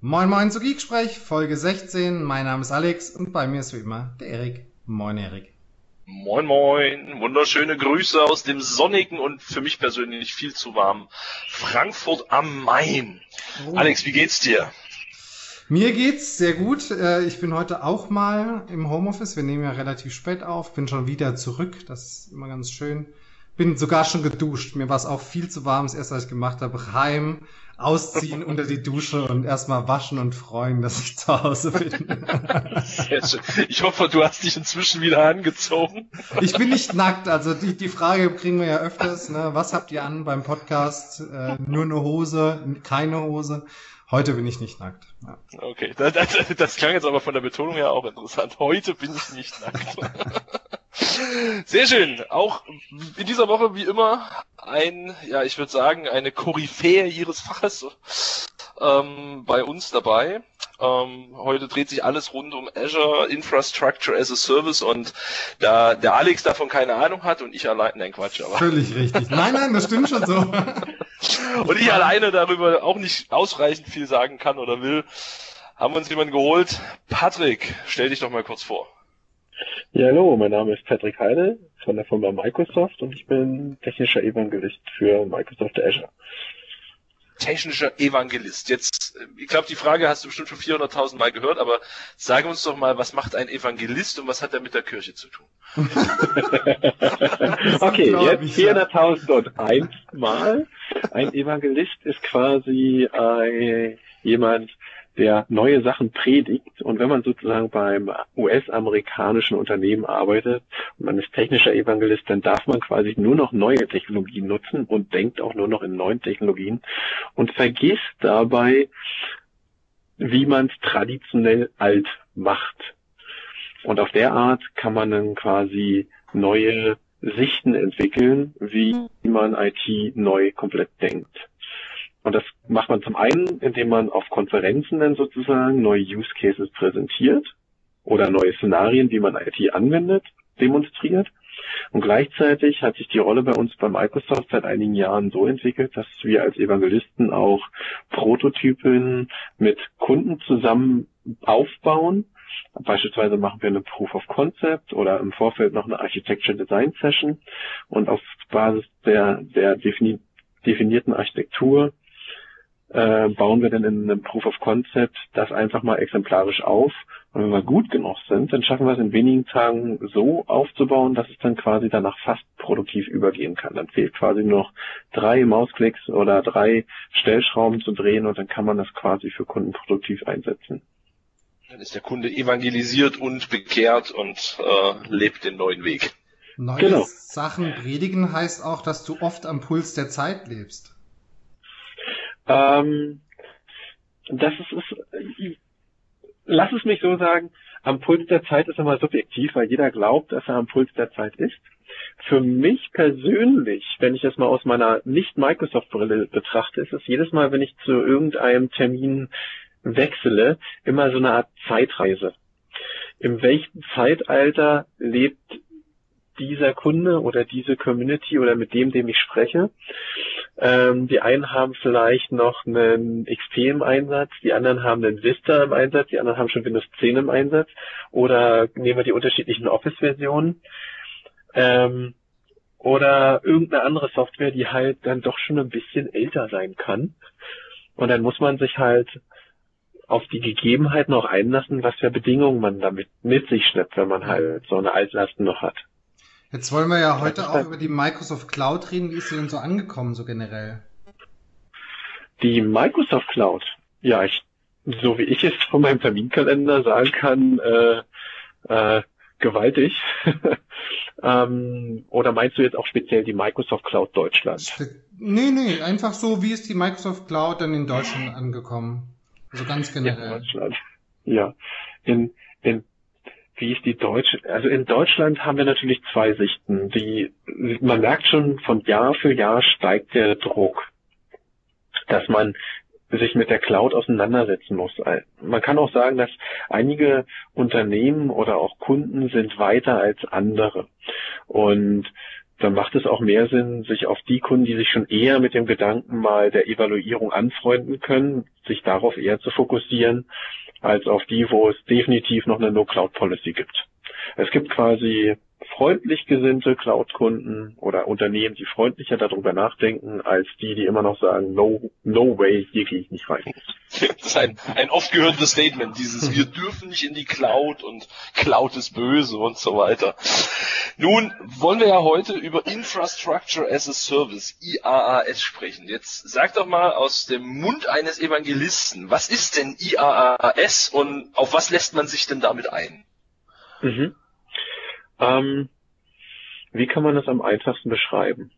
Moin Moin zu Geeksprech, Folge 16. Mein Name ist Alex und bei mir ist wie immer der Erik. Moin Erik. Moin Moin, wunderschöne Grüße aus dem sonnigen und für mich persönlich viel zu warmen Frankfurt am Main. Oh. Alex, wie geht's dir? Mir geht's sehr gut. Äh, ich bin heute auch mal im Homeoffice. Wir nehmen ja relativ spät auf. Bin schon wieder zurück. Das ist immer ganz schön. Bin sogar schon geduscht. Mir war es auch viel zu warm. Das erste, was ich gemacht habe, heim, ausziehen unter die Dusche und erstmal waschen und freuen, dass ich zu Hause bin. Sehr schön. Ich hoffe, du hast dich inzwischen wieder angezogen. Ich bin nicht nackt. Also die, die Frage kriegen wir ja öfters. Ne? Was habt ihr an beim Podcast? Äh, nur eine Hose, keine Hose. Heute bin ich nicht nackt. Ja. Okay, das, das, das klang jetzt aber von der Betonung her auch interessant. Heute bin ich nicht nackt. Sehr schön. Auch in dieser Woche wie immer ein, ja, ich würde sagen, eine Koryphäe ihres Faches ähm, bei uns dabei. Ähm, heute dreht sich alles rund um Azure Infrastructure as a Service und da der Alex davon keine Ahnung hat und ich allein, nein Quatsch, aber. Völlig richtig. Nein, nein, das stimmt schon so. und ich alleine darüber auch nicht ausreichend viel sagen kann oder will, haben wir uns jemanden geholt. Patrick, stell dich doch mal kurz vor. Ja, hallo, mein Name ist Patrick Heide von der Firma Microsoft und ich bin technischer Evangelist für Microsoft Azure technischer Evangelist. Jetzt, äh, ich glaube, die Frage hast du bestimmt schon 400.000 Mal gehört, aber sag uns doch mal, was macht ein Evangelist und was hat er mit der Kirche zu tun? okay, jetzt 400.001 Mal. Ein Evangelist ist quasi äh, jemand, der neue Sachen predigt. Und wenn man sozusagen beim US-amerikanischen Unternehmen arbeitet und man ist technischer Evangelist, dann darf man quasi nur noch neue Technologien nutzen und denkt auch nur noch in neuen Technologien und vergisst dabei, wie man es traditionell alt macht. Und auf der Art kann man dann quasi neue Sichten entwickeln, wie man IT neu komplett denkt. Und das macht man zum einen, indem man auf Konferenzen dann sozusagen neue Use Cases präsentiert oder neue Szenarien, wie man IT anwendet, demonstriert. Und gleichzeitig hat sich die Rolle bei uns bei Microsoft seit einigen Jahren so entwickelt, dass wir als Evangelisten auch Prototypen mit Kunden zusammen aufbauen. Beispielsweise machen wir eine Proof of Concept oder im Vorfeld noch eine Architecture Design Session und auf Basis der, der definierten Architektur äh, bauen wir dann in einem Proof of Concept das einfach mal exemplarisch auf. Und wenn wir gut genug sind, dann schaffen wir es in wenigen Tagen so aufzubauen, dass es dann quasi danach fast produktiv übergehen kann. Dann fehlt quasi nur noch drei Mausklicks oder drei Stellschrauben zu drehen und dann kann man das quasi für Kunden produktiv einsetzen. Dann ist der Kunde evangelisiert und bekehrt und äh, lebt den neuen Weg. Neue genau. Sachen predigen heißt auch, dass du oft am Puls der Zeit lebst. Ähm, das ist, ist, lass es mich so sagen, am Puls der Zeit ist immer subjektiv, weil jeder glaubt, dass er am Puls der Zeit ist. Für mich persönlich, wenn ich das mal aus meiner Nicht-Microsoft-Brille betrachte, ist es jedes Mal, wenn ich zu irgendeinem Termin wechsle, immer so eine Art Zeitreise. In welchem Zeitalter lebt dieser Kunde oder diese Community oder mit dem, dem ich spreche. Ähm, die einen haben vielleicht noch einen XP im Einsatz, die anderen haben einen Vista im Einsatz, die anderen haben schon Windows 10 im Einsatz oder nehmen wir die unterschiedlichen Office-Versionen. Ähm, oder irgendeine andere Software, die halt dann doch schon ein bisschen älter sein kann. Und dann muss man sich halt auf die Gegebenheiten auch einlassen, was für Bedingungen man damit mit sich schleppt, wenn man halt so eine Altlasten noch hat. Jetzt wollen wir ja heute auch über die Microsoft Cloud reden. Wie ist sie denn so angekommen, so generell? Die Microsoft Cloud, ja, ich, so wie ich es von meinem Terminkalender sagen kann, äh, äh, gewaltig. ähm, oder meinst du jetzt auch speziell die Microsoft Cloud Deutschland? Nee, nee, einfach so, wie ist die Microsoft Cloud dann in Deutschland angekommen? Also ganz generell. Ja, Deutschland. Ja, in, in wie ist die deutsche, also in Deutschland haben wir natürlich zwei Sichten. Die, man merkt schon, von Jahr für Jahr steigt der Druck, dass man sich mit der Cloud auseinandersetzen muss. Man kann auch sagen, dass einige Unternehmen oder auch Kunden sind weiter als andere. Und dann macht es auch mehr Sinn, sich auf die Kunden, die sich schon eher mit dem Gedanken mal der Evaluierung anfreunden können, sich darauf eher zu fokussieren, als auf die, wo es definitiv noch eine No-Cloud-Policy gibt. Es gibt quasi freundlich gesinnte Cloud-Kunden oder Unternehmen, die freundlicher darüber nachdenken, als die, die immer noch sagen, no, no way, hier gehe ich nicht rein. Das ist ein, ein oft gehörtes Statement, dieses, wir dürfen nicht in die Cloud und Cloud ist böse und so weiter. Nun wollen wir ja heute über Infrastructure as a Service, IaaS, sprechen. Jetzt sag doch mal aus dem Mund eines Evangelisten, was ist denn IaaS und auf was lässt man sich denn damit ein? Mhm. Ähm, wie kann man das am einfachsten beschreiben?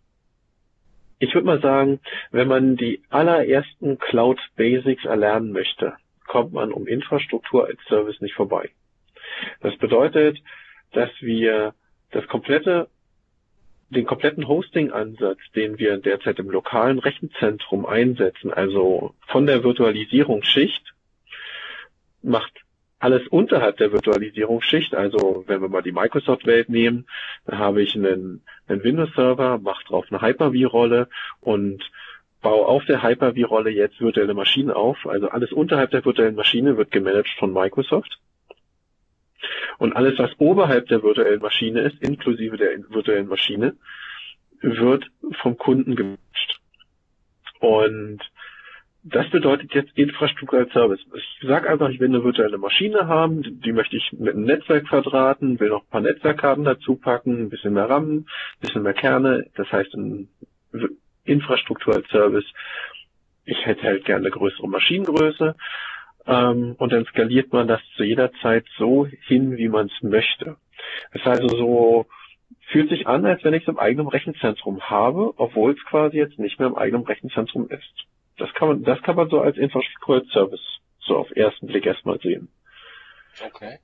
Ich würde mal sagen, wenn man die allerersten Cloud Basics erlernen möchte, kommt man um Infrastruktur als Service nicht vorbei. Das bedeutet, dass wir das komplette, den kompletten Hosting-Ansatz, den wir derzeit im lokalen Rechenzentrum einsetzen, also von der Virtualisierungsschicht, macht alles unterhalb der Virtualisierungsschicht, also wenn wir mal die Microsoft-Welt nehmen, dann habe ich einen, einen Windows-Server, mache drauf eine Hyper-V-Rolle und baue auf der Hyper-V-Rolle jetzt virtuelle Maschinen auf. Also alles unterhalb der virtuellen Maschine wird gemanagt von Microsoft. Und alles, was oberhalb der virtuellen Maschine ist, inklusive der virtuellen Maschine, wird vom Kunden gemanagt. Und das bedeutet jetzt Infrastruktur als Service. Ich sage einfach, ich will eine virtuelle Maschine haben, die möchte ich mit einem Netzwerk verdrahten, will noch ein paar Netzwerkkarten dazu packen, ein bisschen mehr RAM, ein bisschen mehr Kerne, das heißt Infrastruktur als Service. Ich hätte halt gerne eine größere Maschinengröße ähm, und dann skaliert man das zu jeder Zeit so hin, wie man es möchte. Das heißt also so, fühlt sich an, als wenn ich es im eigenen Rechenzentrum habe, obwohl es quasi jetzt nicht mehr im eigenen Rechenzentrum ist. Das kann man, das kann man so als Infrastruktur als Service so auf ersten Blick erstmal sehen. Okay.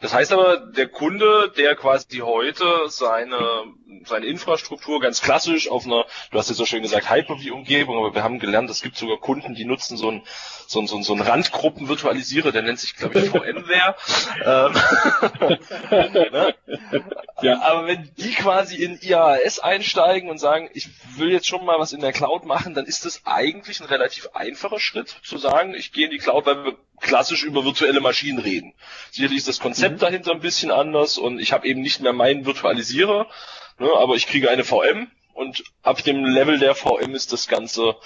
Das heißt aber, der Kunde, der quasi heute seine, seine Infrastruktur ganz klassisch auf einer, du hast jetzt so schön gesagt, Hyper-V-Umgebung, aber wir haben gelernt, es gibt sogar Kunden, die nutzen so einen so ein, so ein, so ein Randgruppenvirtualisierer, der nennt sich, glaube ich, VMware. ähm, ne? ja. Aber wenn die quasi in IaaS einsteigen und sagen, ich will jetzt schon mal was in der Cloud machen, dann ist das eigentlich ein relativ einfacher Schritt, zu sagen, ich gehe in die Cloud, weil wir klassisch über virtuelle Maschinen reden. Sicherlich ist das Konzept mhm. dahinter ein bisschen anders und ich habe eben nicht mehr meinen Virtualisierer, ne, aber ich kriege eine VM und ab dem Level der VM ist das Ganze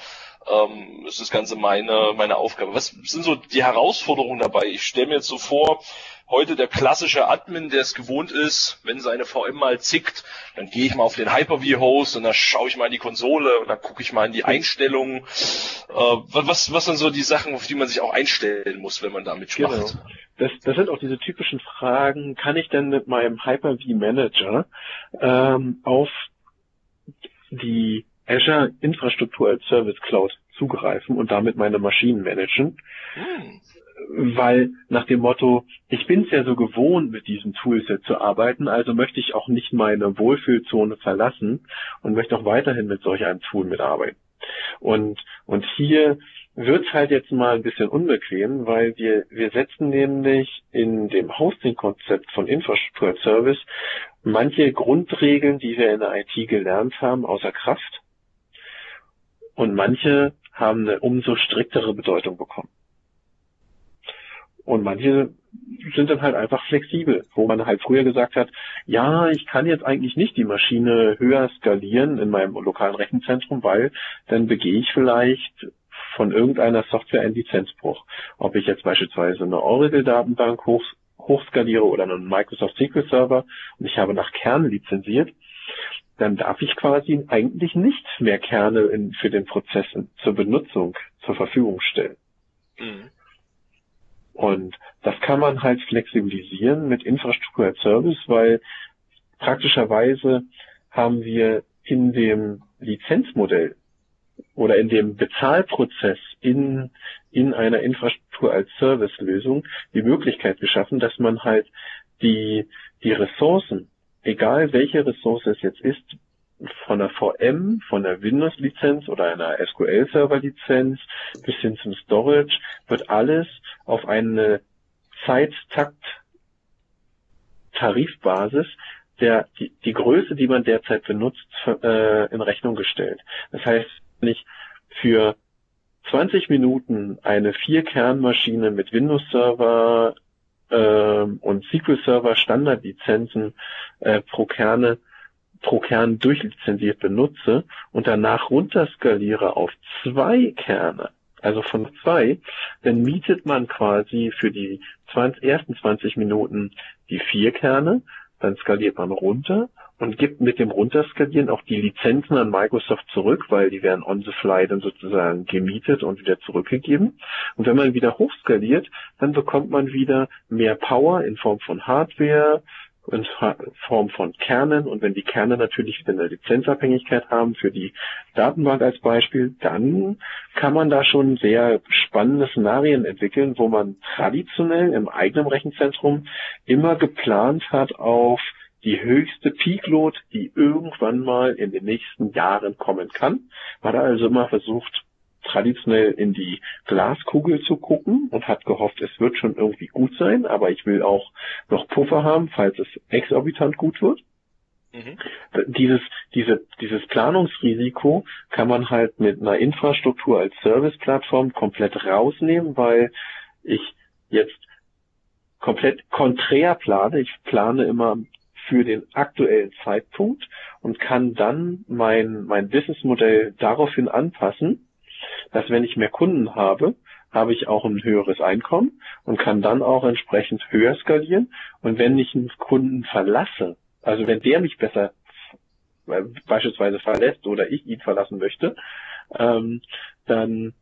ähm, ist das Ganze meine, meine Aufgabe. Was sind so die Herausforderungen dabei? Ich stelle mir jetzt so vor, heute der klassische Admin, der es gewohnt ist, wenn seine VM mal zickt, dann gehe ich mal auf den Hyper-V-Host und dann schaue ich mal in die Konsole und dann gucke ich mal in die Einstellungen. Äh, was, was sind so die Sachen, auf die man sich auch einstellen muss, wenn man damit genau. macht? Das, das sind auch diese typischen Fragen, kann ich denn mit meinem Hyper-V-Manager ähm, auf die Azure Infrastruktur als Service Cloud zugreifen und damit meine Maschinen managen. Hm. Weil nach dem Motto, ich bin es ja so gewohnt, mit diesem Toolset zu arbeiten, also möchte ich auch nicht meine Wohlfühlzone verlassen und möchte auch weiterhin mit solch einem Tool mitarbeiten. Und, und hier wird's halt jetzt mal ein bisschen unbequem, weil wir, wir setzen nämlich in dem Hosting-Konzept von Infrastruktur als Service manche Grundregeln, die wir in der IT gelernt haben, außer Kraft und manche haben eine umso striktere Bedeutung bekommen. Und manche sind dann halt einfach flexibel, wo man halt früher gesagt hat, ja, ich kann jetzt eigentlich nicht die Maschine höher skalieren in meinem lokalen Rechenzentrum, weil dann begehe ich vielleicht von irgendeiner Software einen Lizenzbruch. Ob ich jetzt beispielsweise eine Oracle-Datenbank hoch, hochskaliere oder einen Microsoft SQL Server und ich habe nach Kern lizenziert, dann darf ich quasi eigentlich nichts mehr Kerne in, für den Prozess zur Benutzung zur Verfügung stellen. Mhm. Und das kann man halt flexibilisieren mit Infrastruktur als Service, weil praktischerweise haben wir in dem Lizenzmodell oder in dem Bezahlprozess in, in einer Infrastruktur als Service-Lösung die Möglichkeit geschaffen, dass man halt die, die Ressourcen egal welche Ressource es jetzt ist, von der VM, von der Windows-Lizenz oder einer SQL-Server-Lizenz bis hin zum Storage, wird alles auf eine Zeittakt Tarifbasis der, die, die Größe, die man derzeit benutzt, äh, in Rechnung gestellt. Das heißt, wenn ich für 20 Minuten eine Vier-Kern-Maschine mit Windows-Server äh, und SQL-Server Standardlizenzen äh, pro Kerne pro Kern durchlizenziert benutze und danach runterskaliere auf zwei Kerne, also von zwei, dann mietet man quasi für die 20, ersten 20 Minuten die vier Kerne, dann skaliert man runter und gibt mit dem Runterskalieren auch die Lizenzen an Microsoft zurück, weil die werden on the fly dann sozusagen gemietet und wieder zurückgegeben. Und wenn man wieder hochskaliert, dann bekommt man wieder mehr Power in Form von Hardware, in Form von Kernen und wenn die Kerne natürlich wieder eine Lizenzabhängigkeit haben für die Datenbank als Beispiel, dann kann man da schon sehr spannende Szenarien entwickeln, wo man traditionell im eigenen Rechenzentrum immer geplant hat auf die höchste Peakload, die irgendwann mal in den nächsten Jahren kommen kann. Man hat also immer versucht, traditionell in die Glaskugel zu gucken und hat gehofft, es wird schon irgendwie gut sein, aber ich will auch noch Puffer haben, falls es exorbitant gut wird. Mhm. Dieses, diese, dieses Planungsrisiko kann man halt mit einer Infrastruktur als Serviceplattform komplett rausnehmen, weil ich jetzt komplett konträr plane. Ich plane immer für den aktuellen Zeitpunkt und kann dann mein, mein Businessmodell daraufhin anpassen, dass wenn ich mehr Kunden habe, habe ich auch ein höheres Einkommen und kann dann auch entsprechend höher skalieren. Und wenn ich einen Kunden verlasse, also wenn der mich besser beispielsweise verlässt oder ich ihn verlassen möchte, ähm, dann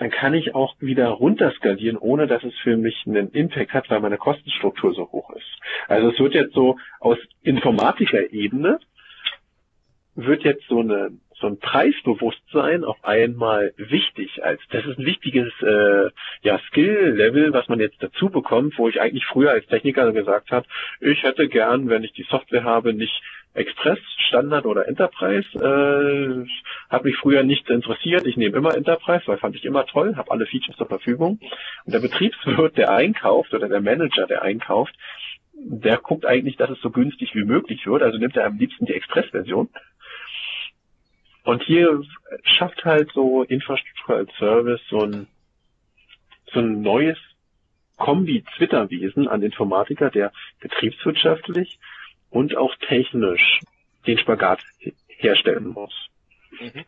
dann kann ich auch wieder runterskalieren, ohne dass es für mich einen Impact hat, weil meine Kostenstruktur so hoch ist. Also es wird jetzt so aus informatischer Ebene wird jetzt so eine so ein Preisbewusstsein auf einmal wichtig als das ist ein wichtiges äh, ja Skill-Level, was man jetzt dazu bekommt, wo ich eigentlich früher als Techniker gesagt habe, ich hätte gern, wenn ich die Software habe, nicht Express, Standard oder Enterprise. Äh, hat mich früher nicht interessiert. Ich nehme immer Enterprise, weil fand ich immer toll, habe alle Features zur Verfügung. Und der Betriebswirt, der einkauft oder der Manager, der einkauft, der guckt eigentlich, dass es so günstig wie möglich wird. Also nimmt er am liebsten die Express-Version. Und hier schafft halt so Infrastruktur als Service so ein, so ein neues Kombi-Twitter-Wesen an Informatiker, der betriebswirtschaftlich und auch technisch den Spagat herstellen muss. Mhm.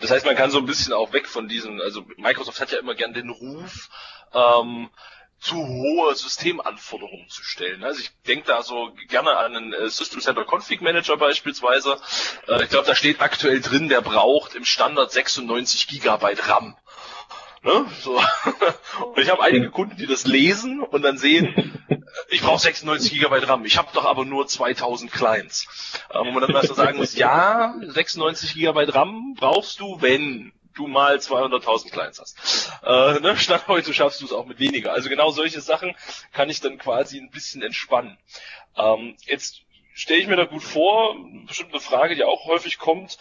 Das heißt, man kann so ein bisschen auch weg von diesen, also Microsoft hat ja immer gern den Ruf, ähm, zu hohe Systemanforderungen zu stellen. Also ich denke da so gerne an einen äh, System Center Config Manager beispielsweise. Äh, ich glaube, da steht aktuell drin, der braucht im Standard 96 Gigabyte RAM. Ne? So. Und ich habe einige Kunden, die das lesen und dann sehen, ich brauche 96 Gigabyte RAM, ich habe doch aber nur 2000 Clients. Äh, wo man dann also sagen muss, ja, 96 Gigabyte RAM brauchst du, wenn du mal 200.000 Clients hast. Äh, ne? Stand heute schaffst du es auch mit weniger. Also genau solche Sachen kann ich dann quasi ein bisschen entspannen. Ähm, jetzt stelle ich mir da gut vor, bestimmt eine Frage, die auch häufig kommt,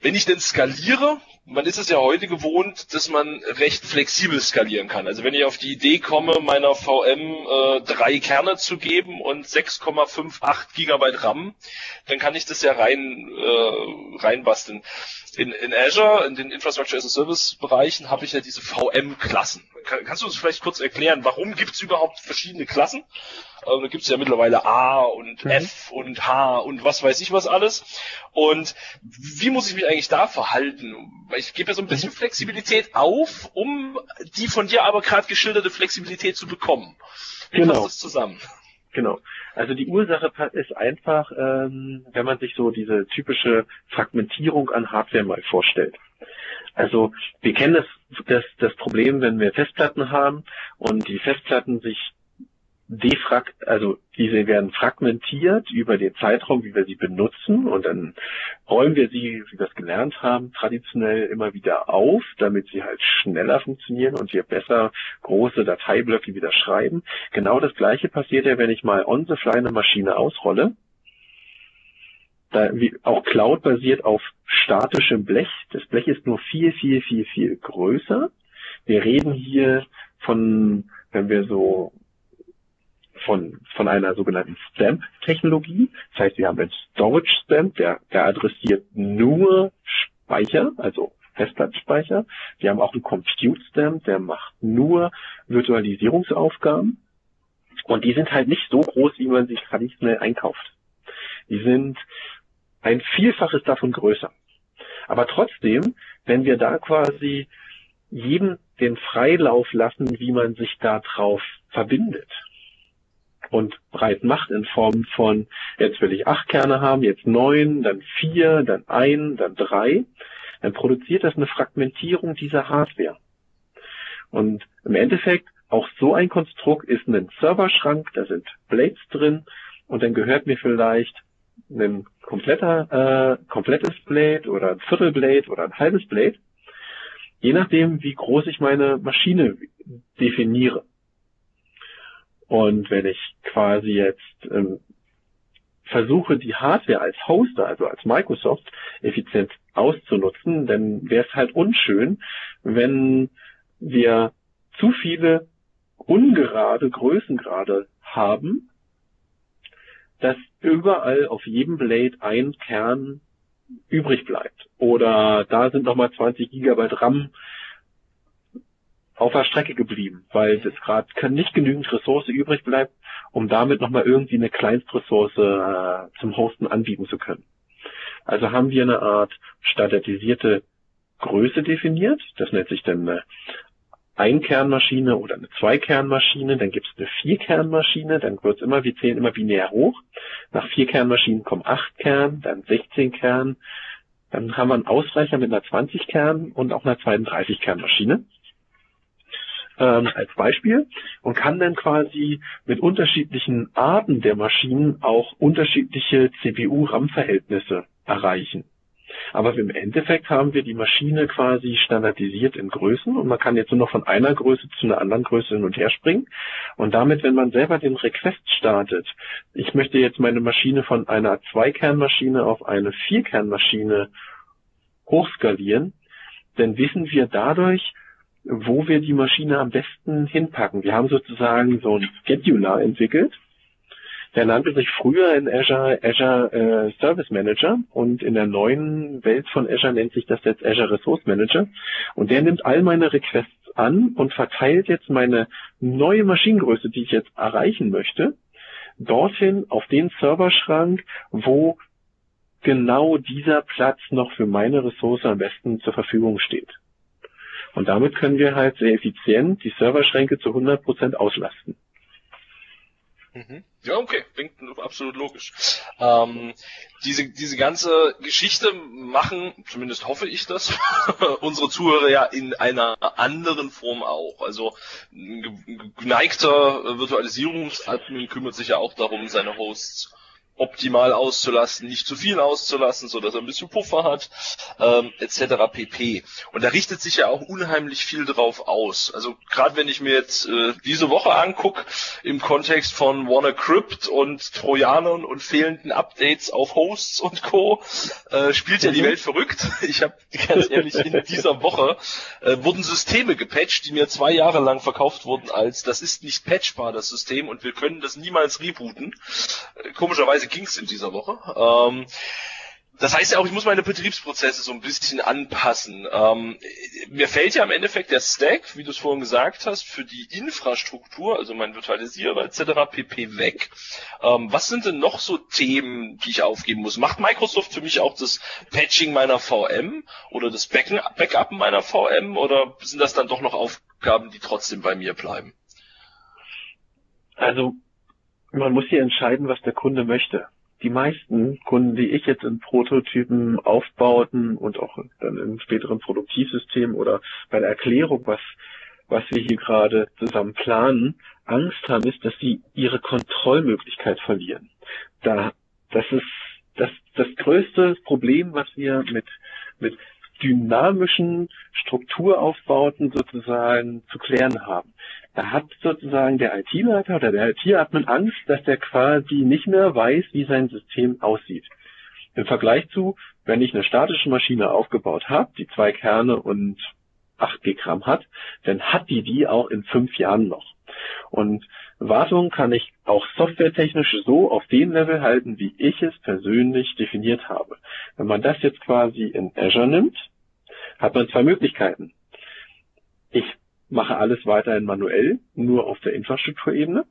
wenn ich denn skaliere, man ist es ja heute gewohnt, dass man recht flexibel skalieren kann. Also wenn ich auf die Idee komme, meiner VM äh, drei Kerne zu geben und 6,58 Gigabyte RAM, dann kann ich das ja rein äh, reinbasteln. In, in Azure, in den Infrastructure as a Service Bereichen, habe ich ja diese VM-Klassen. Kann, kannst du uns vielleicht kurz erklären, warum gibt es überhaupt verschiedene Klassen? Also, da gibt es ja mittlerweile A und mhm. F und H und was weiß ich was alles. Und wie muss ich mich eigentlich da verhalten? Ich gebe ja so ein bisschen. Flexibilität auf, um die von dir aber gerade geschilderte Flexibilität zu bekommen. Wie genau. passt das zusammen? Genau. Also die Ursache ist einfach, ähm, wenn man sich so diese typische Fragmentierung an Hardware mal vorstellt. Also wir kennen das, das, das Problem, wenn wir Festplatten haben und die Festplatten sich defrag, also diese werden fragmentiert über den Zeitraum, wie wir sie benutzen und dann räumen wir sie, wie wir es gelernt haben, traditionell immer wieder auf, damit sie halt schneller funktionieren und wir besser große Dateiblöcke wieder schreiben. Genau das gleiche passiert ja, wenn ich mal on the fly eine Maschine ausrolle. Da, wie, auch Cloud basiert auf statischem Blech. Das Blech ist nur viel, viel, viel, viel größer. Wir reden hier von, wenn wir so von, von einer sogenannten Stamp-Technologie. Das heißt, wir haben einen Storage Stamp, der, der adressiert nur Speicher, also Festplattenspeicher. Wir haben auch einen Compute Stamp, der macht nur Virtualisierungsaufgaben. Und die sind halt nicht so groß, wie man sich traditionell einkauft. Die sind ein Vielfaches davon größer. Aber trotzdem, wenn wir da quasi jedem den Freilauf lassen, wie man sich da drauf verbindet und breit macht in Form von, jetzt will ich acht Kerne haben, jetzt neun, dann vier, dann ein, dann drei, dann produziert das eine Fragmentierung dieser Hardware. Und im Endeffekt, auch so ein Konstrukt ist ein Serverschrank, da sind Blades drin und dann gehört mir vielleicht ein kompletter, äh, komplettes Blade oder ein Viertelblade oder ein halbes Blade, je nachdem, wie groß ich meine Maschine definiere. Und wenn ich quasi jetzt ähm, versuche, die Hardware als Hoster, also als Microsoft, effizient auszunutzen, dann wäre es halt unschön, wenn wir zu viele ungerade Größengrade haben, dass überall auf jedem Blade ein Kern übrig bleibt. Oder da sind nochmal 20 Gigabyte RAM auf der Strecke geblieben, weil es gerade nicht genügend Ressource übrig bleibt, um damit nochmal irgendwie eine Kleinstressource äh, zum Hosten anbieten zu können. Also haben wir eine Art standardisierte Größe definiert. Das nennt sich dann eine Einkernmaschine oder eine Zweikernmaschine, dann gibt es eine Vierkernmaschine, dann wird es immer, wir zählen immer binär hoch. Nach Vierkernmaschinen kommen acht Kern, dann 16 Kern, dann haben wir einen Ausreicher mit einer 20 Kern und auch einer 32 Kernmaschine ähm, als Beispiel und kann dann quasi mit unterschiedlichen Arten der Maschinen auch unterschiedliche CPU-RAM-Verhältnisse erreichen. Aber im Endeffekt haben wir die Maschine quasi standardisiert in Größen und man kann jetzt nur noch von einer Größe zu einer anderen Größe hin und her springen. Und damit, wenn man selber den Request startet, ich möchte jetzt meine Maschine von einer Zweikernmaschine auf eine Vierkernmaschine hochskalieren, dann wissen wir dadurch, wo wir die Maschine am besten hinpacken. Wir haben sozusagen so ein Scheduler entwickelt, der nannte sich früher in Azure Azure äh, Service Manager und in der neuen Welt von Azure nennt sich das jetzt Azure Resource Manager. Und der nimmt all meine Requests an und verteilt jetzt meine neue Maschinengröße, die ich jetzt erreichen möchte, dorthin auf den Serverschrank, wo genau dieser Platz noch für meine Ressource am besten zur Verfügung steht. Und damit können wir halt sehr effizient die Serverschränke zu 100% auslasten. Mhm. Ja, okay, klingt absolut logisch. Ähm, diese, diese ganze Geschichte machen, zumindest hoffe ich das, unsere Zuhörer ja in einer anderen Form auch. Also ein geneigter Virtualisierungsadmin kümmert sich ja auch darum, seine Hosts optimal auszulassen, nicht zu viel auszulassen, so dass er ein bisschen Puffer hat, ähm, etc. pp. Und da richtet sich ja auch unheimlich viel drauf aus. Also gerade wenn ich mir jetzt äh, diese Woche angucke, im Kontext von WannaCrypt und Trojanern und fehlenden Updates auf Hosts und Co., äh, spielt ja die mhm. Welt verrückt. Ich habe ganz ehrlich in dieser Woche äh, wurden Systeme gepatcht, die mir zwei Jahre lang verkauft wurden als das ist nicht patchbar das System und wir können das niemals rebooten. Äh, komischerweise ging es in dieser Woche. Ähm, das heißt ja auch, ich muss meine Betriebsprozesse so ein bisschen anpassen. Ähm, mir fällt ja im Endeffekt der Stack, wie du es vorhin gesagt hast, für die Infrastruktur, also mein Virtualisierer etc. pp. weg. Ähm, was sind denn noch so Themen, die ich aufgeben muss? Macht Microsoft für mich auch das Patching meiner VM oder das Backup meiner VM oder sind das dann doch noch Aufgaben, die trotzdem bei mir bleiben? Also man muss hier entscheiden, was der Kunde möchte. Die meisten Kunden, die ich jetzt in Prototypen aufbauten und auch dann im späteren Produktivsystem oder bei der Erklärung, was, was wir hier gerade zusammen planen, Angst haben, ist, dass sie ihre Kontrollmöglichkeit verlieren. Da, das ist das, das größte Problem, was wir mit, mit dynamischen Strukturaufbauten sozusagen zu klären haben. Da hat sozusagen der IT-Leiter oder der IT-Admin Angst, dass der quasi nicht mehr weiß, wie sein System aussieht. Im Vergleich zu, wenn ich eine statische Maschine aufgebaut habe, die zwei Kerne und 8 G hat, dann hat die die auch in fünf Jahren noch. Und Wartung kann ich auch softwaretechnisch so auf den Level halten, wie ich es persönlich definiert habe. Wenn man das jetzt quasi in Azure nimmt, hat man zwei Möglichkeiten. Ich mache alles weiterhin manuell, nur auf der Infrastrukturebene.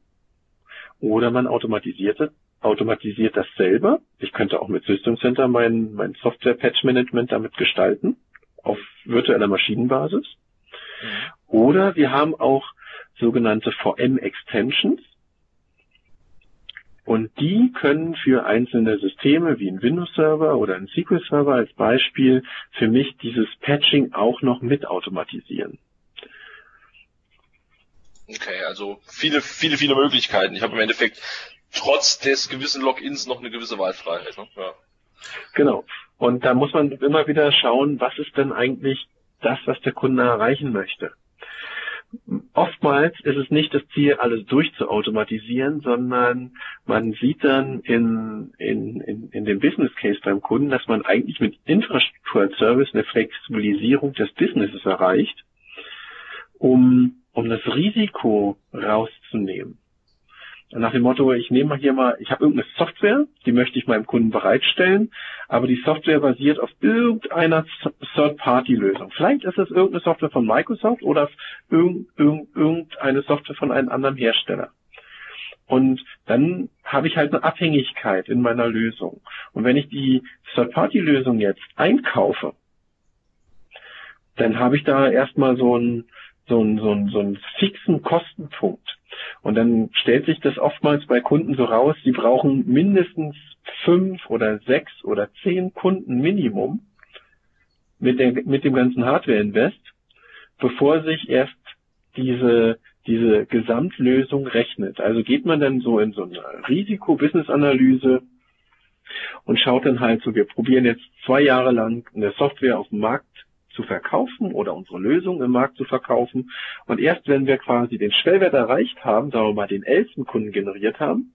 Oder man automatisiert, automatisiert das selber. Ich könnte auch mit System Center mein, mein Software-Patch-Management damit gestalten, auf virtueller Maschinenbasis. Oder wir haben auch sogenannte VM-Extensions. Und die können für einzelne Systeme wie ein Windows-Server oder ein SQL-Server als Beispiel für mich dieses Patching auch noch mit automatisieren. Okay, also viele, viele, viele Möglichkeiten. Ich habe im Endeffekt trotz des gewissen Logins noch eine gewisse Wahlfreiheit. Ne? Ja. Genau. Und da muss man immer wieder schauen, was ist denn eigentlich das, was der Kunde erreichen möchte. Oftmals ist es nicht das Ziel, alles durchzuautomatisieren, sondern man sieht dann in, in, in, in dem Business Case beim Kunden, dass man eigentlich mit Infrastruktur Service eine Flexibilisierung des Businesses erreicht, um um das Risiko rauszunehmen. Nach dem Motto, ich nehme hier mal, ich habe irgendeine Software, die möchte ich meinem Kunden bereitstellen, aber die Software basiert auf irgendeiner Third-Party-Lösung. Vielleicht ist es irgendeine Software von Microsoft oder irgendeine Software von einem anderen Hersteller. Und dann habe ich halt eine Abhängigkeit in meiner Lösung. Und wenn ich die Third-Party-Lösung jetzt einkaufe, dann habe ich da erstmal so ein, so einen, so einen, so einen fixen Kostenpunkt. Und dann stellt sich das oftmals bei Kunden so raus, sie brauchen mindestens fünf oder sechs oder zehn Kunden Minimum mit, der, mit dem ganzen Hardware-Invest, bevor sich erst diese, diese Gesamtlösung rechnet. Also geht man dann so in so eine Risiko-Business-Analyse und schaut dann halt so, wir probieren jetzt zwei Jahre lang eine Software auf dem Markt zu verkaufen oder unsere Lösung im Markt zu verkaufen. Und erst wenn wir quasi den Schwellwert erreicht haben, sagen wir mal den elften Kunden generiert haben,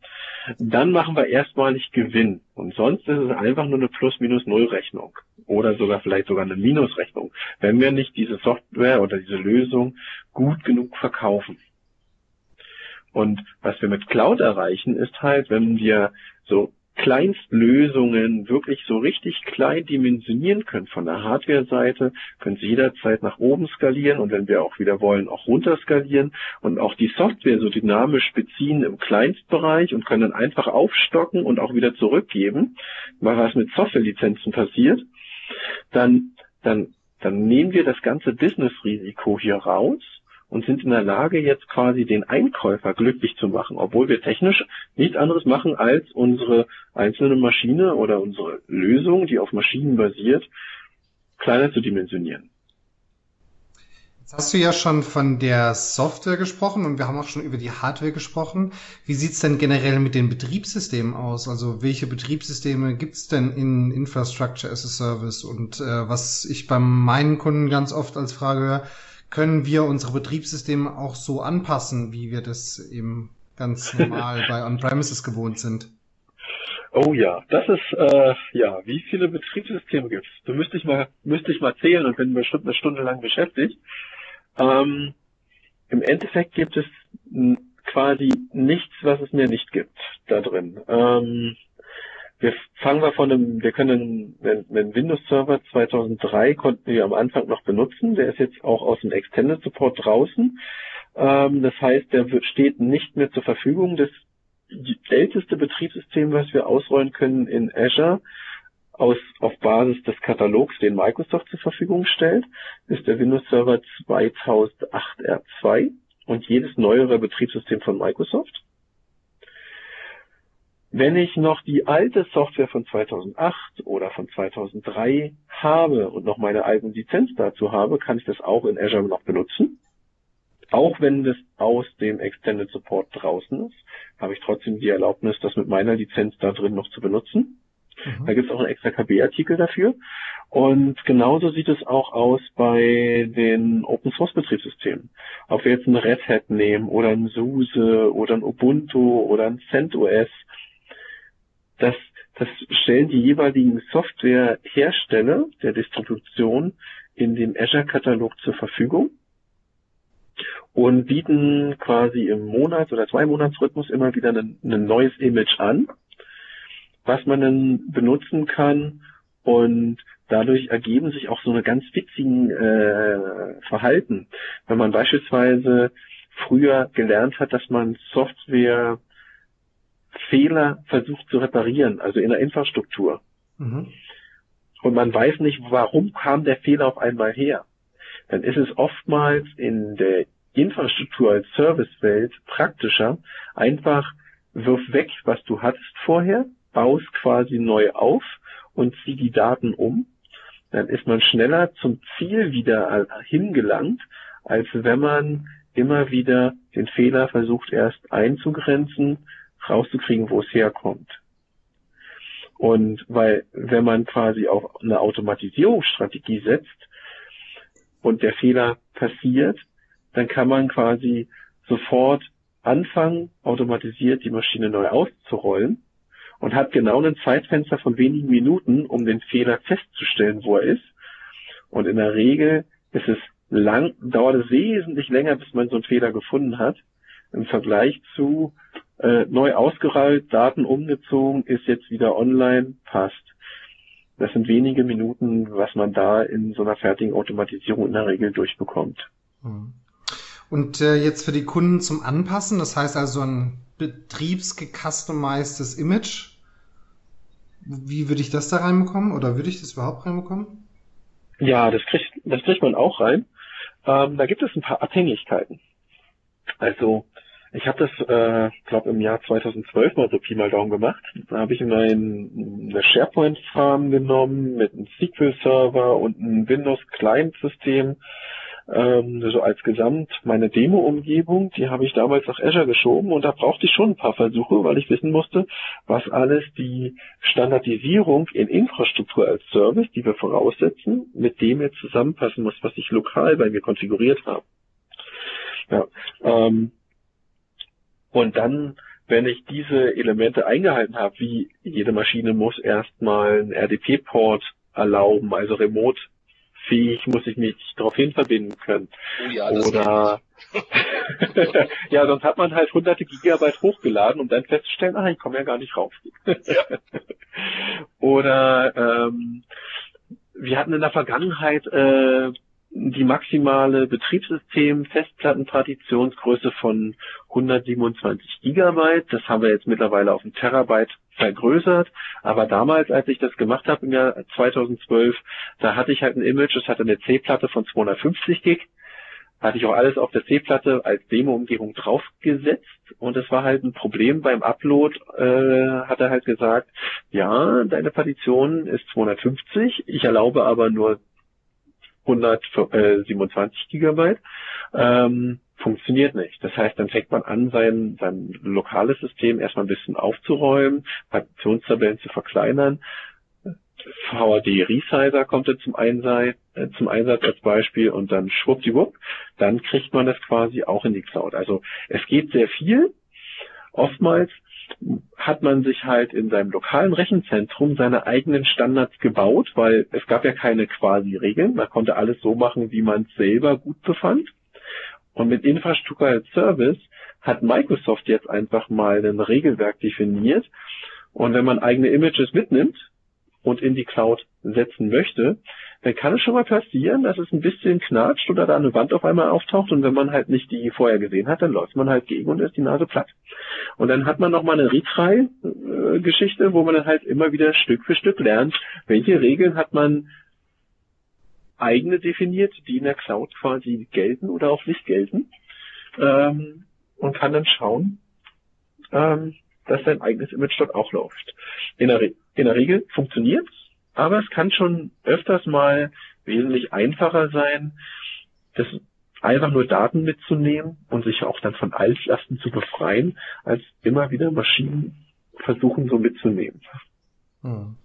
dann machen wir erstmalig Gewinn. Und sonst ist es einfach nur eine Plus-Minus-Null-Rechnung oder sogar vielleicht sogar eine Minusrechnung, wenn wir nicht diese Software oder diese Lösung gut genug verkaufen. Und was wir mit Cloud erreichen, ist halt, wenn wir so Kleinstlösungen wirklich so richtig klein dimensionieren können. Von der Hardware-Seite, können sie jederzeit nach oben skalieren und wenn wir auch wieder wollen, auch runter skalieren und auch die Software so dynamisch beziehen im Kleinstbereich und können dann einfach aufstocken und auch wieder zurückgeben, weil was mit Softwarelizenzen passiert, dann, dann, dann nehmen wir das ganze Business-Risiko hier raus und sind in der Lage, jetzt quasi den Einkäufer glücklich zu machen, obwohl wir technisch nichts anderes machen, als unsere einzelne Maschine oder unsere Lösung, die auf Maschinen basiert, kleiner zu dimensionieren. Jetzt hast du ja schon von der Software gesprochen und wir haben auch schon über die Hardware gesprochen. Wie sieht's denn generell mit den Betriebssystemen aus? Also welche Betriebssysteme gibt's denn in Infrastructure as a Service? Und äh, was ich bei meinen Kunden ganz oft als Frage höre, können wir unsere Betriebssysteme auch so anpassen, wie wir das eben ganz normal bei On-Premises gewohnt sind. Oh ja, das ist äh, ja, wie viele Betriebssysteme gibt's? Du müsste ich mal müsste ich mal zählen und bin bestimmt eine Stunde lang beschäftigt. Ähm, Im Endeffekt gibt es quasi nichts, was es mir nicht gibt da drin. Ähm, wir fangen wir von einem, wir können einen, einen Windows Server 2003 konnten wir am Anfang noch benutzen. Der ist jetzt auch aus dem Extended Support draußen. Ähm, das heißt, der steht nicht mehr zur Verfügung. Das älteste Betriebssystem, was wir ausrollen können in Azure, aus, auf Basis des Katalogs, den Microsoft zur Verfügung stellt, ist der Windows Server 2008 R2 und jedes neuere Betriebssystem von Microsoft. Wenn ich noch die alte Software von 2008 oder von 2003 habe und noch meine alten Lizenz dazu habe, kann ich das auch in Azure noch benutzen. Auch wenn das aus dem Extended Support draußen ist, habe ich trotzdem die Erlaubnis, das mit meiner Lizenz da drin noch zu benutzen. Mhm. Da gibt es auch einen extra KB-Artikel dafür. Und genauso sieht es auch aus bei den Open Source Betriebssystemen. Ob wir jetzt ein Red Hat nehmen oder ein SUSE oder ein Ubuntu oder ein CentOS, das, das stellen die jeweiligen Softwarehersteller der Distribution in dem Azure-Katalog zur Verfügung. und bieten quasi im Monats- oder zwei Monatsrhythmus immer wieder ein, ein neues Image an, was man dann benutzen kann und dadurch ergeben sich auch so eine ganz witzigen äh, Verhalten. Wenn man beispielsweise früher gelernt hat, dass man Software Fehler versucht zu reparieren, also in der Infrastruktur. Mhm. Und man weiß nicht, warum kam der Fehler auf einmal her. Dann ist es oftmals in der Infrastruktur als Servicewelt praktischer, einfach wirf weg, was du hattest vorher, baust quasi neu auf und zieh die Daten um. Dann ist man schneller zum Ziel wieder hingelangt, als wenn man immer wieder den Fehler versucht erst einzugrenzen, rauszukriegen, wo es herkommt. Und weil, wenn man quasi auf eine Automatisierungsstrategie setzt und der Fehler passiert, dann kann man quasi sofort anfangen, automatisiert die Maschine neu auszurollen und hat genau ein Zeitfenster von wenigen Minuten, um den Fehler festzustellen, wo er ist. Und in der Regel ist es lang, dauert es wesentlich länger, bis man so einen Fehler gefunden hat, im Vergleich zu äh, neu ausgerollt, Daten umgezogen, ist jetzt wieder online, passt. Das sind wenige Minuten, was man da in so einer fertigen Automatisierung in der Regel durchbekommt. Mhm. Und äh, jetzt für die Kunden zum Anpassen, das heißt also ein betriebsgecustomized Image. Wie würde ich das da reinbekommen oder würde ich das überhaupt reinbekommen? Ja, das kriegt, das kriegt man auch rein. Ähm, da gibt es ein paar Abhängigkeiten. Also ich habe das, äh, glaube im Jahr 2012 mal so Pi mal Daumen gemacht. Da habe ich mein, eine SharePoint-Farm genommen mit einem SQL-Server und einem Windows-Client-System ähm, so als Gesamt meine Demo-Umgebung, die habe ich damals nach Azure geschoben und da brauchte ich schon ein paar Versuche, weil ich wissen musste, was alles die Standardisierung in Infrastruktur als Service, die wir voraussetzen, mit dem jetzt zusammenpassen muss, was ich lokal bei mir konfiguriert habe. Ja, ähm, und dann wenn ich diese Elemente eingehalten habe, wie jede Maschine muss erstmal einen RDP-Port erlauben, also remote fähig, muss ich mich darauf hin verbinden können. Oh ja, Oder ja, sonst hat man halt hunderte Gigabyte hochgeladen, um dann festzustellen, ah, ich komme ja gar nicht rauf. Oder ähm, wir hatten in der Vergangenheit äh, die maximale Betriebssystem-Festplattenpartitionsgröße von 127 Gigabyte. Das haben wir jetzt mittlerweile auf ein Terabyte vergrößert. Aber damals, als ich das gemacht habe im Jahr 2012, da hatte ich halt ein Image, das hatte eine C-Platte von 250 Gig. Hatte ich auch alles auf der C-Platte als Demo-Umgebung draufgesetzt und es war halt ein Problem beim Upload, äh, hat er halt gesagt, ja, deine Partition ist 250, ich erlaube aber nur 127 Gigabyte. Ähm, funktioniert nicht. Das heißt, dann fängt man an, sein, sein lokales System erstmal ein bisschen aufzuräumen, Partitionstabellen zu verkleinern. VAD Resizer kommt dann zum Einsatz, äh, zum Einsatz als Beispiel und dann schwuppdiwupp, dann kriegt man das quasi auch in die Cloud. Also es geht sehr viel. Oftmals hat man sich halt in seinem lokalen Rechenzentrum seine eigenen Standards gebaut, weil es gab ja keine quasi Regeln. Man konnte alles so machen, wie man es selber gut befand. Und mit Infrastruktur als Service hat Microsoft jetzt einfach mal ein Regelwerk definiert. Und wenn man eigene Images mitnimmt und in die Cloud setzen möchte, dann kann es schon mal passieren, dass es ein bisschen knatscht oder da eine Wand auf einmal auftaucht und wenn man halt nicht die vorher gesehen hat, dann läuft man halt gegen und ist die Nase platt. Und dann hat man nochmal eine Retry-Geschichte, wo man dann halt immer wieder Stück für Stück lernt, welche Regeln hat man eigene definiert, die in der Cloud quasi gelten oder auch nicht gelten. Ähm, und kann dann schauen, ähm, dass sein eigenes Image dort auch läuft. In der, Re in der Regel funktioniert's, aber es kann schon öfters mal wesentlich einfacher sein, das einfach nur Daten mitzunehmen und sich auch dann von Altlasten zu befreien, als immer wieder Maschinen versuchen so mitzunehmen. Hm.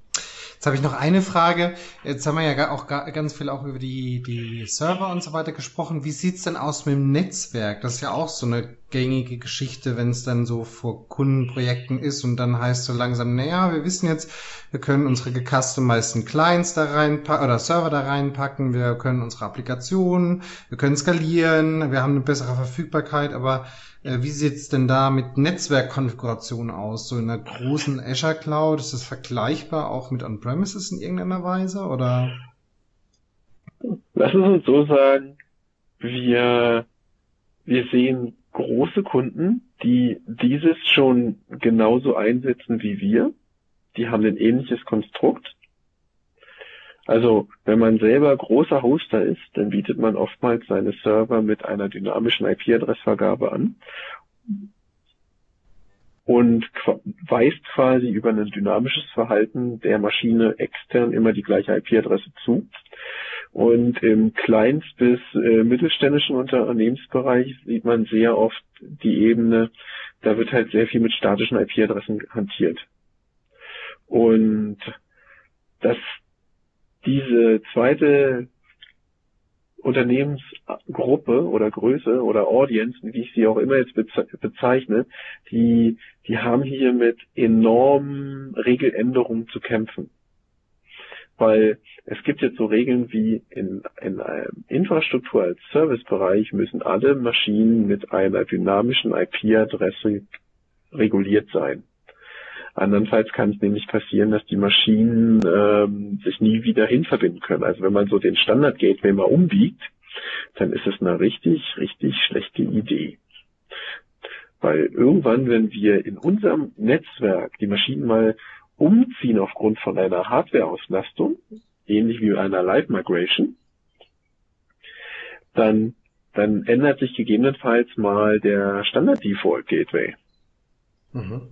Jetzt habe ich noch eine Frage. Jetzt haben wir ja auch ganz viel auch über die, die Server und so weiter gesprochen. Wie sieht's denn aus mit dem Netzwerk? Das ist ja auch so eine gängige Geschichte, wenn es dann so vor Kundenprojekten ist und dann heißt so langsam, naja, wir wissen jetzt, wir können unsere gecustomizeden Clients da reinpacken oder Server da reinpacken, wir können unsere Applikationen, wir können skalieren, wir haben eine bessere Verfügbarkeit, aber wie sieht's denn da mit Netzwerkkonfiguration aus? So in einer großen Azure Cloud, ist das vergleichbar auch mit On-Premises in irgendeiner Weise oder? Lass uns so sagen, wir, wir sehen große Kunden, die dieses schon genauso einsetzen wie wir. Die haben ein ähnliches Konstrukt. Also wenn man selber großer Hoster ist, dann bietet man oftmals seine Server mit einer dynamischen IP-Adressvergabe an und weist quasi über ein dynamisches Verhalten der Maschine extern immer die gleiche IP-Adresse zu. Und im kleinst- bis äh, mittelständischen Unternehmensbereich sieht man sehr oft die Ebene, da wird halt sehr viel mit statischen IP-Adressen hantiert. Und das diese zweite Unternehmensgruppe oder Größe oder Audience, wie ich sie auch immer jetzt bezeichne, die, die haben hier mit enormen Regeländerungen zu kämpfen. Weil es gibt jetzt so Regeln wie in, in einem Infrastruktur als Servicebereich müssen alle Maschinen mit einer dynamischen IP-Adresse reguliert sein. Andernfalls kann es nämlich passieren, dass die Maschinen ähm, sich nie wieder hinverbinden können. Also wenn man so den Standard-Gateway mal umbiegt, dann ist es eine richtig, richtig schlechte Idee. Weil irgendwann, wenn wir in unserem Netzwerk die Maschinen mal umziehen aufgrund von einer Hardware-Auslastung, ähnlich wie einer Live-Migration, dann, dann ändert sich gegebenenfalls mal der Standard-Default-Gateway. Mhm.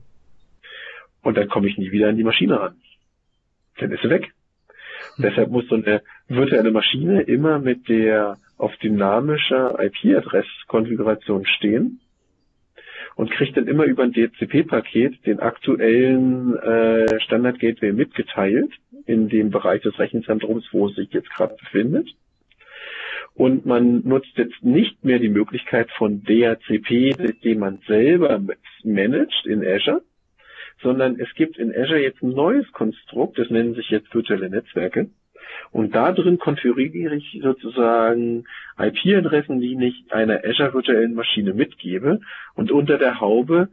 Und dann komme ich nie wieder an die Maschine ran. Dann ist sie weg. Mhm. Deshalb muss so eine virtuelle Maschine immer mit der auf dynamischer IP-Adress-Konfiguration stehen und kriegt dann immer über ein DHCP-Paket den aktuellen äh, Standard-Gateway mitgeteilt in dem Bereich des Rechenzentrums, wo es sich jetzt gerade befindet. Und man nutzt jetzt nicht mehr die Möglichkeit von DHCP, den man selber managt in Azure, sondern es gibt in Azure jetzt ein neues Konstrukt, das nennen sich jetzt virtuelle Netzwerke. Und da drin konfiguriere ich sozusagen IP-Adressen, die ich einer Azure virtuellen Maschine mitgebe. Und unter der Haube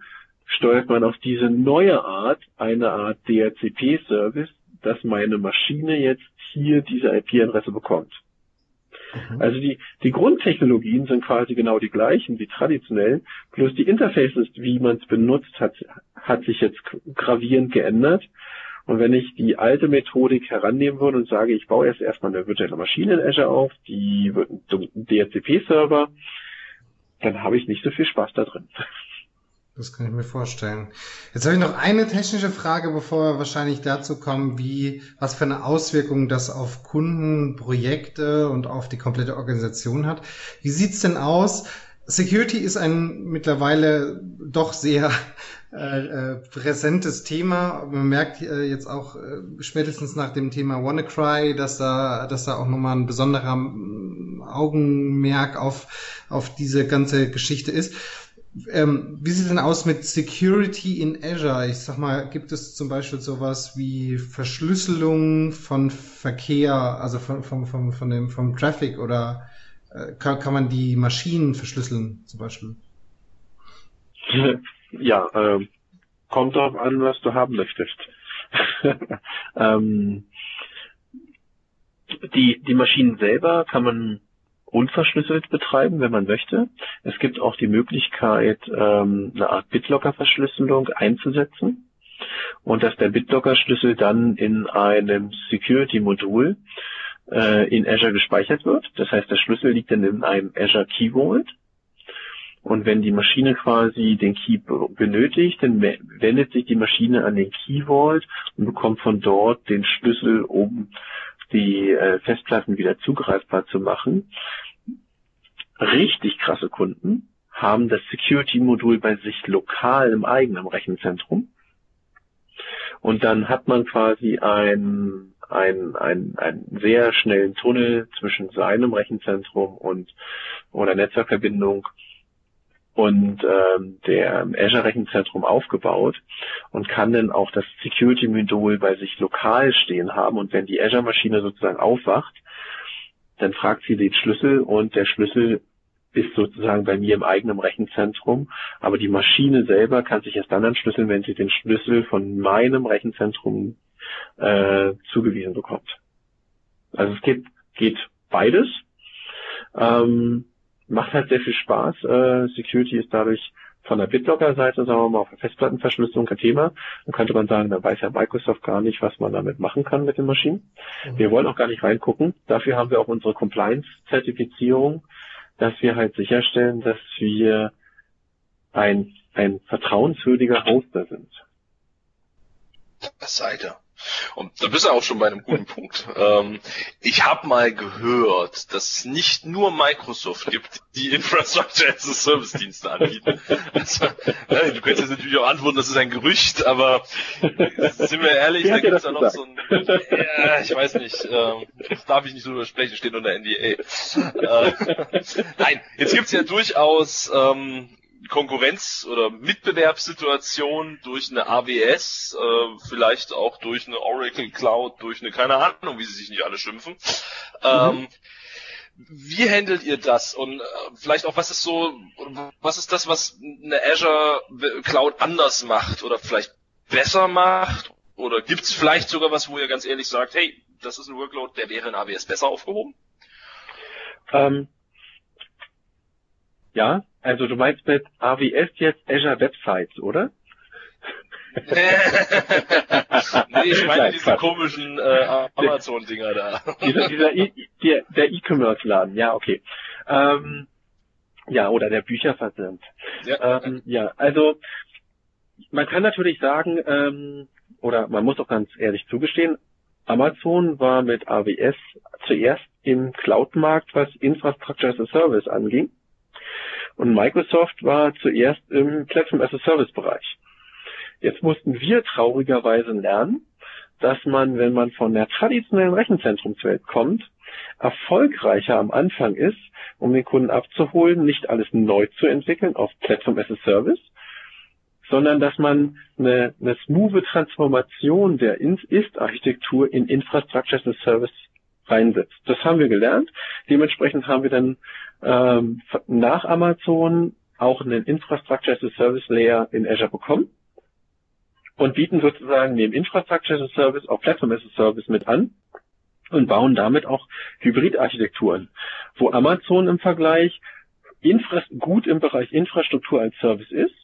steuert man auf diese neue Art, eine Art DHCP-Service, dass meine Maschine jetzt hier diese IP-Adresse bekommt. Mhm. Also die, die Grundtechnologien sind quasi genau die gleichen wie traditionell, bloß die Interfaces, wie man es benutzt, hat, hat sich jetzt gravierend geändert. Und wenn ich die alte Methodik herannehmen würde und sage, ich baue jetzt erstmal eine virtuelle Maschine in Azure auf, die wird ein DHCP-Server, dann habe ich nicht so viel Spaß da drin. Das kann ich mir vorstellen. Jetzt habe ich noch eine technische Frage, bevor wir wahrscheinlich dazu kommen, wie, was für eine Auswirkung das auf Kunden, Projekte und auf die komplette Organisation hat. Wie sieht's denn aus? Security ist ein mittlerweile doch sehr äh, äh, präsentes Thema. Man merkt äh, jetzt auch äh, spätestens nach dem Thema WannaCry, dass da, dass da auch nochmal ein besonderer Augenmerk auf, auf diese ganze Geschichte ist. Ähm, wie sieht denn aus mit Security in Azure? Ich sag mal, gibt es zum Beispiel sowas wie Verschlüsselung von Verkehr, also von, von, von, von dem, vom Traffic oder äh, kann, kann man die Maschinen verschlüsseln zum Beispiel? Ja, ähm, kommt darauf an, was du haben möchtest. ähm, die, die Maschinen selber kann man unverschlüsselt betreiben, wenn man möchte. Es gibt auch die Möglichkeit, ähm, eine Art BitLocker-Verschlüsselung einzusetzen und dass der BitLocker-Schlüssel dann in einem Security-Modul äh, in Azure gespeichert wird. Das heißt, der Schlüssel liegt dann in einem Azure Key Vault. Und wenn die Maschine quasi den Key benötigt, dann wendet sich die Maschine an den Key Vault und bekommt von dort den Schlüssel, um die äh, Festplatten wieder zugreifbar zu machen. Richtig krasse Kunden haben das Security-Modul bei sich lokal im eigenen Rechenzentrum. Und dann hat man quasi ein, ein, ein, einen sehr schnellen Tunnel zwischen seinem Rechenzentrum und oder Netzwerkverbindung und ähm, der Azure Rechenzentrum aufgebaut und kann dann auch das Security Modul bei sich lokal stehen haben und wenn die Azure Maschine sozusagen aufwacht, dann fragt sie den Schlüssel und der Schlüssel ist sozusagen bei mir im eigenen Rechenzentrum, aber die Maschine selber kann sich erst dann entschlüsseln, wenn sie den Schlüssel von meinem Rechenzentrum äh, zugewiesen bekommt. Also es geht, geht beides. Ähm, macht halt sehr viel Spaß. Äh, Security ist dadurch von der BitLocker-Seite, sagen wir mal, auf der Festplattenverschlüsselung kein Thema. Dann könnte man sagen, da weiß ja Microsoft gar nicht, was man damit machen kann mit den Maschinen. Mhm. Wir wollen auch gar nicht reingucken. Dafür haben wir auch unsere Compliance-Zertifizierung, dass wir halt sicherstellen, dass wir ein, ein vertrauenswürdiger Hoster sind. Das seid ihr. Und da bist du auch schon bei einem guten Punkt. Ähm, ich habe mal gehört, dass es nicht nur Microsoft gibt, die Infrastructure as a Service Dienste anbieten. Also, ja, du könntest jetzt natürlich auch antworten, das ist ein Gerücht, aber sind wir ehrlich, da gibt es ja noch so ein, ja, ich weiß nicht, ähm, das darf ich nicht so übersprechen, steht unter NDA. Äh, nein, jetzt gibt's ja durchaus ähm, Konkurrenz- oder Mitbewerbssituation durch eine AWS, äh, vielleicht auch durch eine Oracle Cloud, durch eine, keine Ahnung, wie sie sich nicht alle schimpfen. Mhm. Ähm, wie handelt ihr das? Und äh, vielleicht auch, was ist so, was ist das, was eine Azure Cloud anders macht oder vielleicht besser macht? Oder gibt es vielleicht sogar was, wo ihr ganz ehrlich sagt, hey, das ist ein Workload, der wäre in AWS besser aufgehoben? Ähm, ja, also du meinst mit AWS jetzt Azure Websites, oder? nee, ich meine Nein, diese Quatsch. komischen äh, Amazon-Dinger da. dieser, dieser e der, der E-Commerce-Laden, ja, okay. Ähm, ja, oder der Bücherversand. Ja. Ähm, ja, also man kann natürlich sagen, ähm, oder man muss auch ganz ehrlich zugestehen, Amazon war mit AWS zuerst im Cloud-Markt, was Infrastructure as a Service anging. Und Microsoft war zuerst im Platform as a Service Bereich. Jetzt mussten wir traurigerweise lernen, dass man, wenn man von der traditionellen Rechenzentrumswelt kommt, erfolgreicher am Anfang ist, um den Kunden abzuholen, nicht alles neu zu entwickeln auf Platform as a Service, sondern dass man eine, eine smooth Transformation der Ist-Architektur in Infrastructure as a Service reinsetzt. Das haben wir gelernt. Dementsprechend haben wir dann ähm, nach Amazon auch einen Infrastructure as a Service Layer in Azure bekommen und bieten sozusagen neben Infrastructure as a Service auch Platform as a Service mit an und bauen damit auch Hybridarchitekturen, wo Amazon im Vergleich Infra gut im Bereich Infrastruktur als Service ist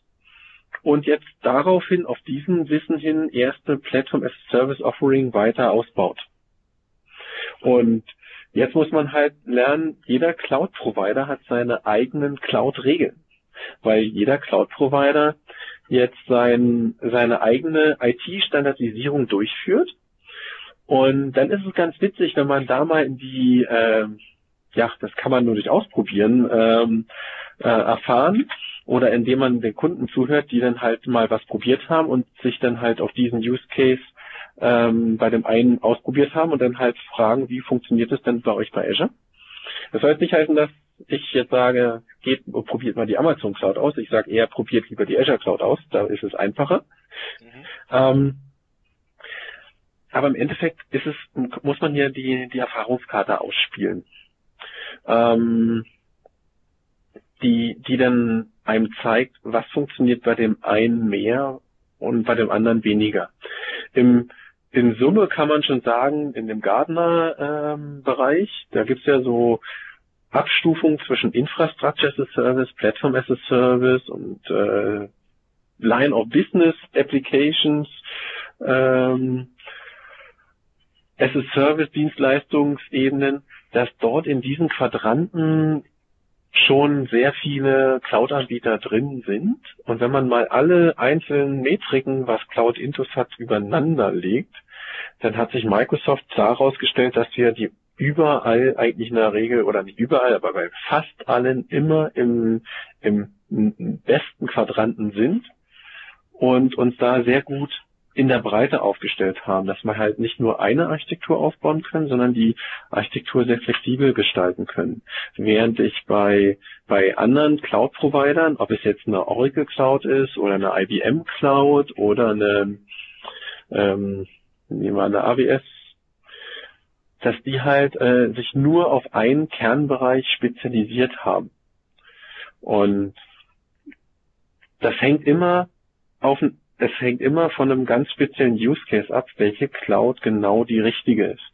und jetzt daraufhin auf diesen Wissen hin erste Platform as a Service Offering weiter ausbaut. Und jetzt muss man halt lernen, jeder Cloud-Provider hat seine eigenen Cloud-Regeln, weil jeder Cloud-Provider jetzt sein, seine eigene IT-Standardisierung durchführt. Und dann ist es ganz witzig, wenn man da mal in die, äh, ja, das kann man nur durch Ausprobieren ähm, äh, erfahren oder indem man den Kunden zuhört, die dann halt mal was probiert haben und sich dann halt auf diesen Use Case ähm, bei dem einen ausprobiert haben und dann halt fragen, wie funktioniert es denn bei euch bei Azure? Das soll jetzt nicht heißen, dass ich jetzt sage, geht probiert mal die Amazon Cloud aus. Ich sage eher, probiert lieber die Azure Cloud aus, da ist es einfacher. Mhm. Ähm, aber im Endeffekt ist es, muss man hier die, die Erfahrungskarte ausspielen. Ähm, die, die dann einem zeigt, was funktioniert bei dem einen mehr und bei dem anderen weniger. Im, in Summe kann man schon sagen, in dem Gardner-Bereich, ähm, da gibt's ja so Abstufungen zwischen Infrastructure as a Service, Platform as a Service und äh, Line of Business Applications, ähm, as a Service Dienstleistungsebenen, dass dort in diesen Quadranten schon sehr viele Cloud-Anbieter drin sind. Und wenn man mal alle einzelnen Metriken, was Cloud Intus hat, übereinander legt, dann hat sich Microsoft klar herausgestellt, dass wir die überall eigentlich in der Regel oder nicht überall, aber bei fast allen immer im, im besten Quadranten sind und uns da sehr gut in der Breite aufgestellt haben, dass wir halt nicht nur eine Architektur aufbauen können, sondern die Architektur sehr flexibel gestalten können. Während ich bei, bei anderen Cloud-Providern, ob es jetzt eine Oracle Cloud ist oder eine IBM Cloud oder eine, ähm, nehmen wir eine AWS, dass die halt äh, sich nur auf einen Kernbereich spezialisiert haben. Und das hängt immer auf es hängt immer von einem ganz speziellen Use Case ab, welche Cloud genau die richtige ist.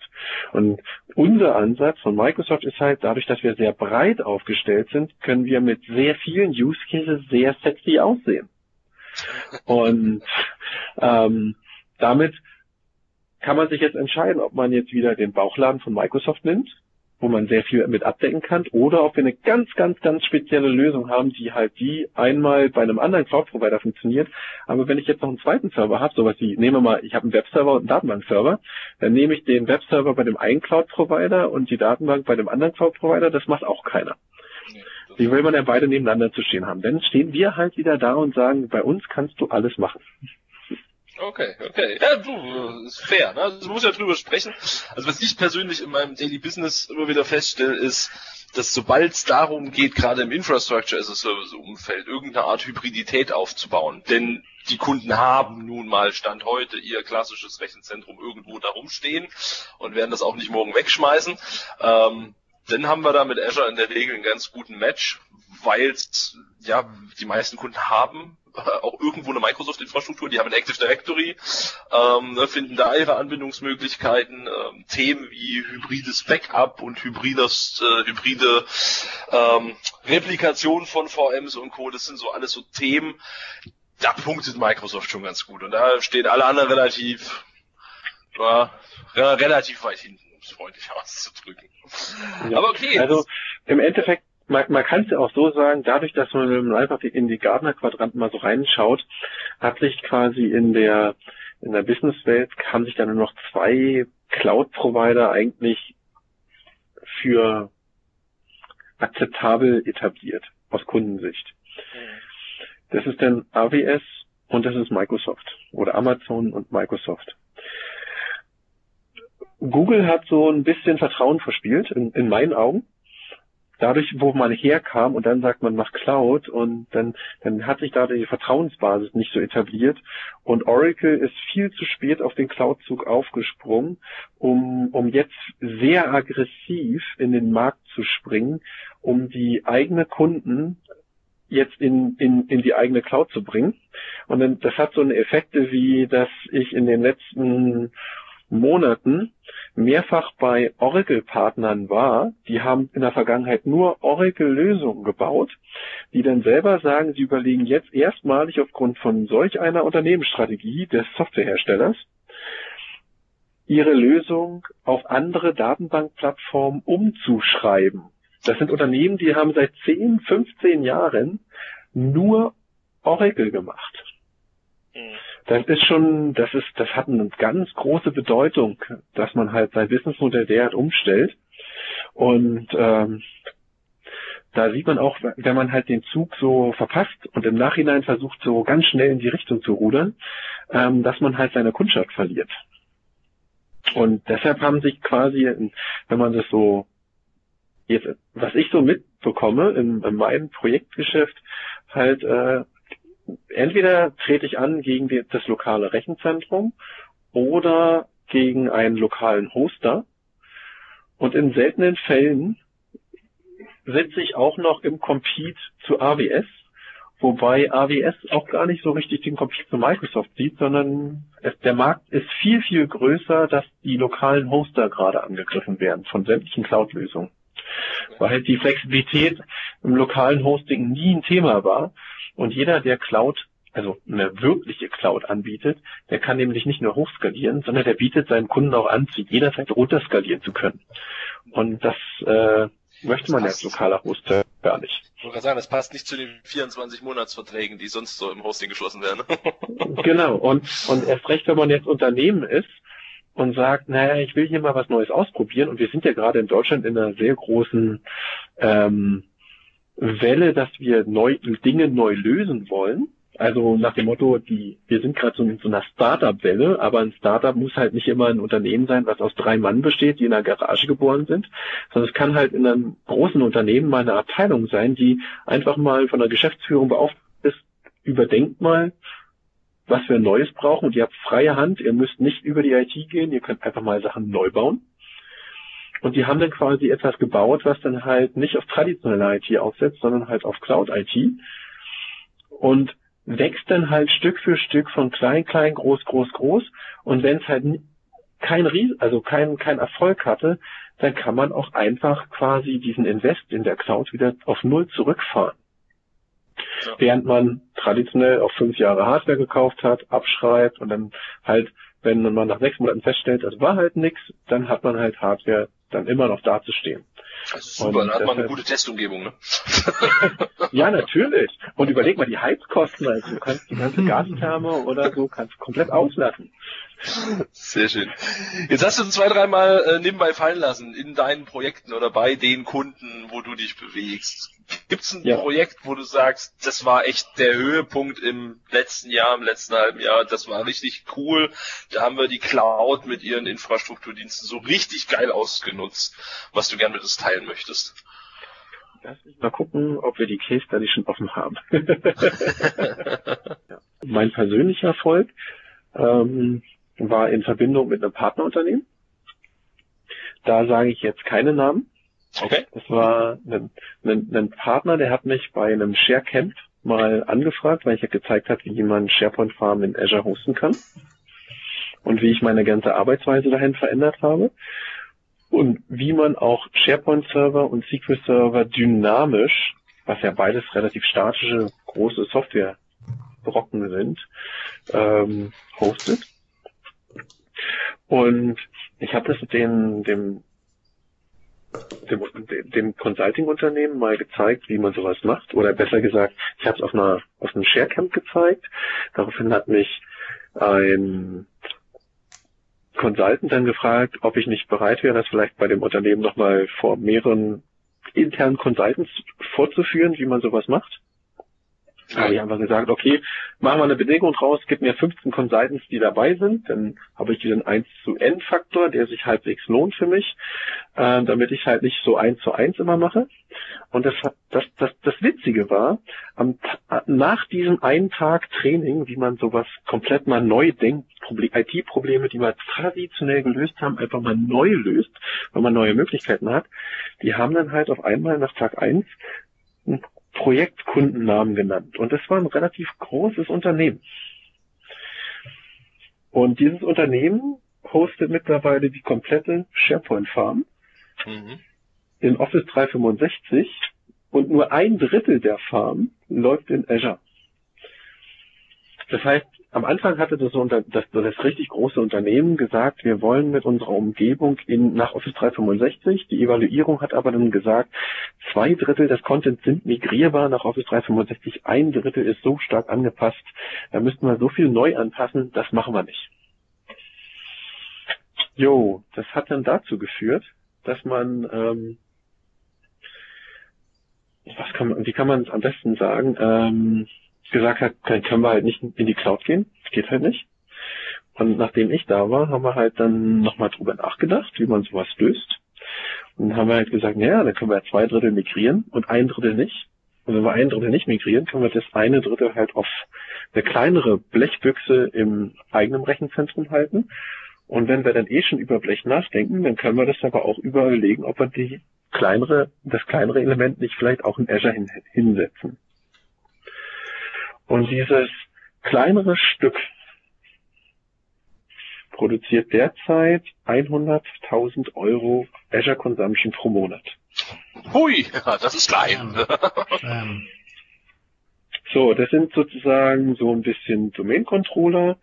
Und unser Ansatz von Microsoft ist halt, dadurch, dass wir sehr breit aufgestellt sind, können wir mit sehr vielen Use Cases sehr sexy aussehen. Und ähm, damit kann man sich jetzt entscheiden, ob man jetzt wieder den Bauchladen von Microsoft nimmt wo man sehr viel mit abdecken kann, oder ob wir eine ganz, ganz, ganz spezielle Lösung haben, die halt die einmal bei einem anderen Cloud-Provider funktioniert. Aber wenn ich jetzt noch einen zweiten Server habe, sowas wie, nehmen wir mal, ich habe einen Webserver und einen Datenbankserver, dann nehme ich den Webserver bei dem einen Cloud-Provider und die Datenbank bei dem anderen Cloud-Provider, das macht auch keiner. Die will man ja beide nebeneinander zu stehen haben. Dann stehen wir halt wieder da und sagen, bei uns kannst du alles machen. Okay, okay. Ja, du, ist fair, ne? Also, du musst ja drüber sprechen. Also was ich persönlich in meinem Daily Business immer wieder feststelle, ist, dass sobald es darum geht, gerade im Infrastructure as a Service Umfeld, irgendeine Art Hybridität aufzubauen, denn die Kunden haben nun mal Stand heute ihr klassisches Rechenzentrum irgendwo da rumstehen und werden das auch nicht morgen wegschmeißen. Ähm, dann haben wir da mit Azure in der Regel einen ganz guten Match, weil ja die meisten Kunden haben auch irgendwo eine Microsoft-Infrastruktur, die haben ein Active Directory, ähm, ne, finden da ihre Anbindungsmöglichkeiten, ähm, Themen wie hybrides Backup und hybrides, äh, hybride ähm, Replikation von VMs und Co. Das sind so alles so Themen, da punktet Microsoft schon ganz gut und da stehen alle anderen relativ, ja, relativ weit hinten, um es freundlich auszudrücken. Ja, Aber okay. Also im Endeffekt man, man kann es ja auch so sagen, dadurch, dass man einfach in die Gardner-Quadranten mal so reinschaut, hat sich quasi in der in der Businesswelt haben sich dann nur noch zwei Cloud-Provider eigentlich für akzeptabel etabliert aus Kundensicht. Das ist dann AWS und das ist Microsoft oder Amazon und Microsoft. Google hat so ein bisschen Vertrauen verspielt, in, in meinen Augen dadurch, wo man herkam und dann sagt man macht Cloud und dann, dann hat sich da die Vertrauensbasis nicht so etabliert und Oracle ist viel zu spät auf den Cloud-Zug aufgesprungen, um, um jetzt sehr aggressiv in den Markt zu springen, um die eigene Kunden jetzt in, in, in die eigene Cloud zu bringen. Und dann, das hat so eine Effekte wie, dass ich in den letzten Monaten mehrfach bei Oracle-Partnern war, die haben in der Vergangenheit nur Oracle-Lösungen gebaut, die dann selber sagen, sie überlegen jetzt erstmalig aufgrund von solch einer Unternehmensstrategie des Softwareherstellers, ihre Lösung auf andere Datenbankplattformen umzuschreiben. Das sind Unternehmen, die haben seit 10, 15 Jahren nur Oracle gemacht. Mhm das ist schon, das ist, das hat eine ganz große Bedeutung, dass man halt sein Businessmodell derart umstellt. Und ähm, da sieht man auch, wenn man halt den Zug so verpasst und im Nachhinein versucht, so ganz schnell in die Richtung zu rudern, ähm, dass man halt seine Kundschaft verliert. Und deshalb haben sich quasi, wenn man das so jetzt, was ich so mitbekomme in, in meinem Projektgeschäft, halt äh, entweder trete ich an gegen die, das lokale Rechenzentrum oder gegen einen lokalen Hoster. Und in seltenen Fällen sitze ich auch noch im Compete zu AWS, wobei AWS auch gar nicht so richtig den Compete zu Microsoft sieht, sondern es, der Markt ist viel, viel größer, dass die lokalen Hoster gerade angegriffen werden von sämtlichen Cloud-Lösungen. Weil halt die Flexibilität im lokalen Hosting nie ein Thema war und jeder, der Cloud, also eine wirkliche Cloud anbietet, der kann nämlich nicht nur hochskalieren, sondern der bietet seinen Kunden auch an, zu jeder Zeit runterskalieren zu können. Und das äh, möchte man als lokaler Hoster gar nicht. Ich wollte gerade sagen, das passt nicht zu den 24 Monatsverträgen, die sonst so im Hosting geschlossen werden. genau. Und, und erst recht, wenn man jetzt Unternehmen ist und sagt, naja, ich will hier mal was Neues ausprobieren und wir sind ja gerade in Deutschland in einer sehr großen ähm, Welle, dass wir neu, Dinge neu lösen wollen. Also nach dem Motto, die, wir sind gerade so in so einer Startup-Welle, aber ein Startup muss halt nicht immer ein Unternehmen sein, was aus drei Mann besteht, die in einer Garage geboren sind, sondern es kann halt in einem großen Unternehmen mal eine Abteilung sein, die einfach mal von der Geschäftsführung beauftragt ist, überdenkt mal, was wir Neues brauchen und ihr habt freie Hand, ihr müsst nicht über die IT gehen, ihr könnt einfach mal Sachen neu bauen. Und die haben dann quasi etwas gebaut, was dann halt nicht auf traditionelle IT aufsetzt, sondern halt auf Cloud-IT. Und wächst dann halt Stück für Stück von klein, klein, groß, groß, groß. Und wenn es halt kein Ries also kein, kein Erfolg hatte, dann kann man auch einfach quasi diesen Invest in der Cloud wieder auf Null zurückfahren. Ja. Während man traditionell auf fünf Jahre Hardware gekauft hat, abschreibt und dann halt, wenn man nach sechs Monaten feststellt, das war halt nichts, dann hat man halt Hardware dann immer noch dazustehen. Das ist super, und dann hat man eine gute Testumgebung, ne? ja, natürlich. Und überleg mal die Heizkosten, also du kannst die ganze Gastherme oder so kannst komplett auslassen. Sehr schön. Jetzt hast du zwei, dreimal äh, nebenbei fallen lassen in deinen Projekten oder bei den Kunden, wo du dich bewegst. Gibt es ein ja. Projekt, wo du sagst, das war echt der Höhepunkt im letzten Jahr, im letzten halben Jahr, das war richtig cool. Da haben wir die Cloud mit ihren Infrastrukturdiensten so richtig geil ausgenutzt, was du gerne mit uns teilen möchtest. Lass mich mal gucken, ob wir die Case Study schon offen haben. Mein persönlicher Erfolg ähm, war in Verbindung mit einem Partnerunternehmen. Da sage ich jetzt keine Namen. Okay. Das war ein, ein, ein Partner, der hat mich bei einem ShareCamp mal angefragt, weil ich ja gezeigt habe, wie man SharePoint Farm in Azure hosten kann und wie ich meine ganze Arbeitsweise dahin verändert habe und wie man auch SharePoint Server und SQL Server dynamisch, was ja beides relativ statische große Softwarebrocken sind, ähm, hostet. Und ich habe das den, dem dem, dem Consulting-Unternehmen mal gezeigt, wie man sowas macht. Oder besser gesagt, ich habe es auf einer auf einem Sharecamp gezeigt. Daraufhin hat mich ein Consultant dann gefragt, ob ich nicht bereit wäre, das vielleicht bei dem Unternehmen nochmal vor mehreren internen Consultants vorzuführen, wie man sowas macht. Da habe ich einfach gesagt, okay, machen wir eine Bedingung draus, gib mir 15 Consultants, die dabei sind, dann habe ich diesen 1 zu N Faktor, der sich halbwegs lohnt für mich, äh, damit ich halt nicht so 1 zu 1 immer mache. Und das, das, das, das Witzige war, am, nach diesem einen Tag Training, wie man sowas komplett mal neu denkt, IT-Probleme, die wir traditionell gelöst haben, einfach mal neu löst, weil man neue Möglichkeiten hat, die haben dann halt auf einmal nach Tag 1 Projektkundennamen genannt. Und das war ein relativ großes Unternehmen. Und dieses Unternehmen hostet mittlerweile die komplette SharePoint Farm mhm. in Office 365 und nur ein Drittel der Farm läuft in Azure. Das heißt, am Anfang hatte das, das, das richtig große Unternehmen gesagt, wir wollen mit unserer Umgebung in, nach Office 365. Die Evaluierung hat aber dann gesagt, zwei Drittel des Contents sind migrierbar nach Office 365, ein Drittel ist so stark angepasst, da müssten wir so viel neu anpassen, das machen wir nicht. Jo, das hat dann dazu geführt, dass man, ähm, was kann man, wie kann man es am besten sagen, ähm, gesagt hat, können wir halt nicht in die Cloud gehen. Das geht halt nicht. Und nachdem ich da war, haben wir halt dann nochmal drüber nachgedacht, wie man sowas löst. Und dann haben wir halt gesagt, naja, dann können wir zwei Drittel migrieren und ein Drittel nicht. Und wenn wir ein Drittel nicht migrieren, können wir das eine Drittel halt auf eine kleinere Blechbüchse im eigenen Rechenzentrum halten. Und wenn wir dann eh schon über Blech nachdenken, dann können wir das aber auch überlegen, ob wir die kleinere, das kleinere Element nicht vielleicht auch in Azure hin, hinsetzen. Und dieses kleinere Stück produziert derzeit 100.000 Euro Azure Consumption pro Monat. Hui, das ist klein. So, das sind sozusagen so ein bisschen Domain-Controller,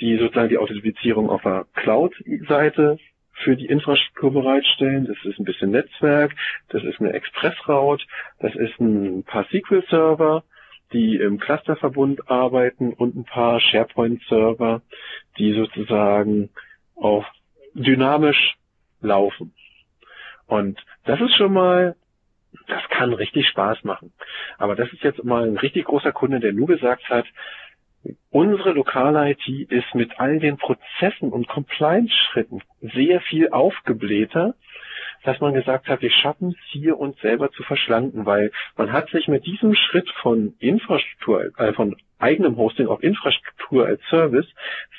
die sozusagen die Authentifizierung auf der Cloud-Seite für die Infrastruktur bereitstellen. Das ist ein bisschen Netzwerk, das ist eine Express-Route, das ist ein paar SQL-Server, die im Clusterverbund arbeiten und ein paar SharePoint-Server, die sozusagen auch dynamisch laufen. Und das ist schon mal Das kann richtig Spaß machen. Aber das ist jetzt mal ein richtig großer Kunde, der nur gesagt hat, unsere lokale IT ist mit all den Prozessen und Compliance-Schritten sehr viel aufgeblähter, dass man gesagt hat, wir schaffen es hier uns selber zu verschlanken, weil man hat sich mit diesem Schritt von Infrastruktur, äh, von eigenem Hosting auf Infrastruktur als Service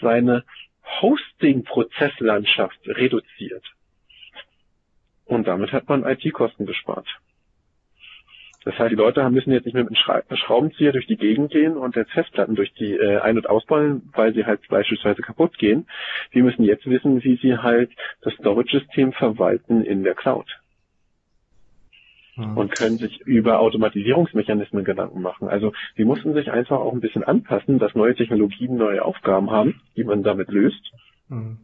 seine Hosting-Prozesslandschaft reduziert. Und damit hat man IT-Kosten gespart. Das heißt, die Leute müssen jetzt nicht mehr mit einem Schraubenzieher durch die Gegend gehen und jetzt Festplatten durch die äh, ein- und ausbauen, weil sie halt beispielsweise kaputt gehen. Die müssen jetzt wissen, wie sie halt das Storage-System verwalten in der Cloud. Hm. Und können sich über Automatisierungsmechanismen Gedanken machen. Also sie mussten sich einfach auch ein bisschen anpassen, dass neue Technologien neue Aufgaben haben, die man damit löst. Hm.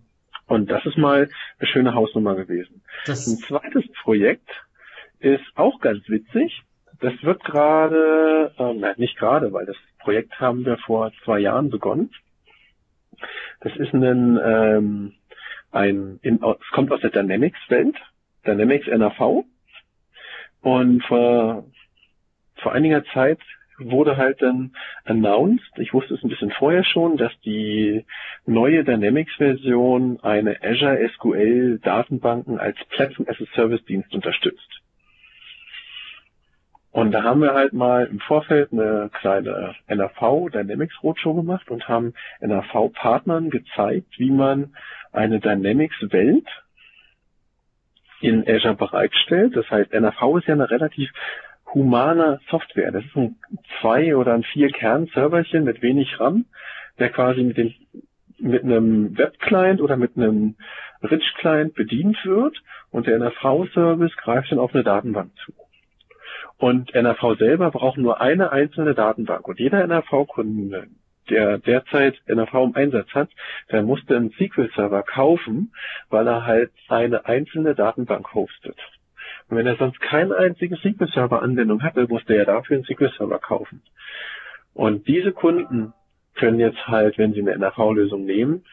Und das ist mal eine schöne Hausnummer gewesen. Das ein zweites Projekt ist auch ganz witzig. Das wird gerade, äh, nein, nicht gerade, weil das Projekt haben wir vor zwei Jahren begonnen. Das ist ein, ähm, ein in, es kommt aus der Dynamics-Welt, Dynamics NAV. Und vor, vor einiger Zeit wurde halt dann announced, ich wusste es ein bisschen vorher schon, dass die neue Dynamics-Version eine Azure SQL Datenbanken als Platform as a Service Dienst unterstützt. Und da haben wir halt mal im Vorfeld eine kleine NAV Dynamics Roadshow gemacht und haben NAV Partnern gezeigt, wie man eine Dynamics Welt in Azure bereitstellt. Das heißt, NAV ist ja eine relativ humane Software. Das ist ein zwei oder ein vier Kern Serverchen mit wenig RAM, der quasi mit dem mit einem Web-Client oder mit einem Rich-Client bedient wird und der NAV-Service greift dann auf eine Datenbank zu. Und NRV selber braucht nur eine einzelne Datenbank. Und jeder NRV-Kunde, der derzeit NRV im Einsatz hat, der musste einen SQL-Server kaufen, weil er halt eine einzelne Datenbank hostet. Und wenn er sonst keine einzige SQL-Server-Anwendung hatte, musste er dafür einen SQL-Server kaufen. Und diese Kunden können jetzt halt, wenn sie eine NRV-Lösung nehmen,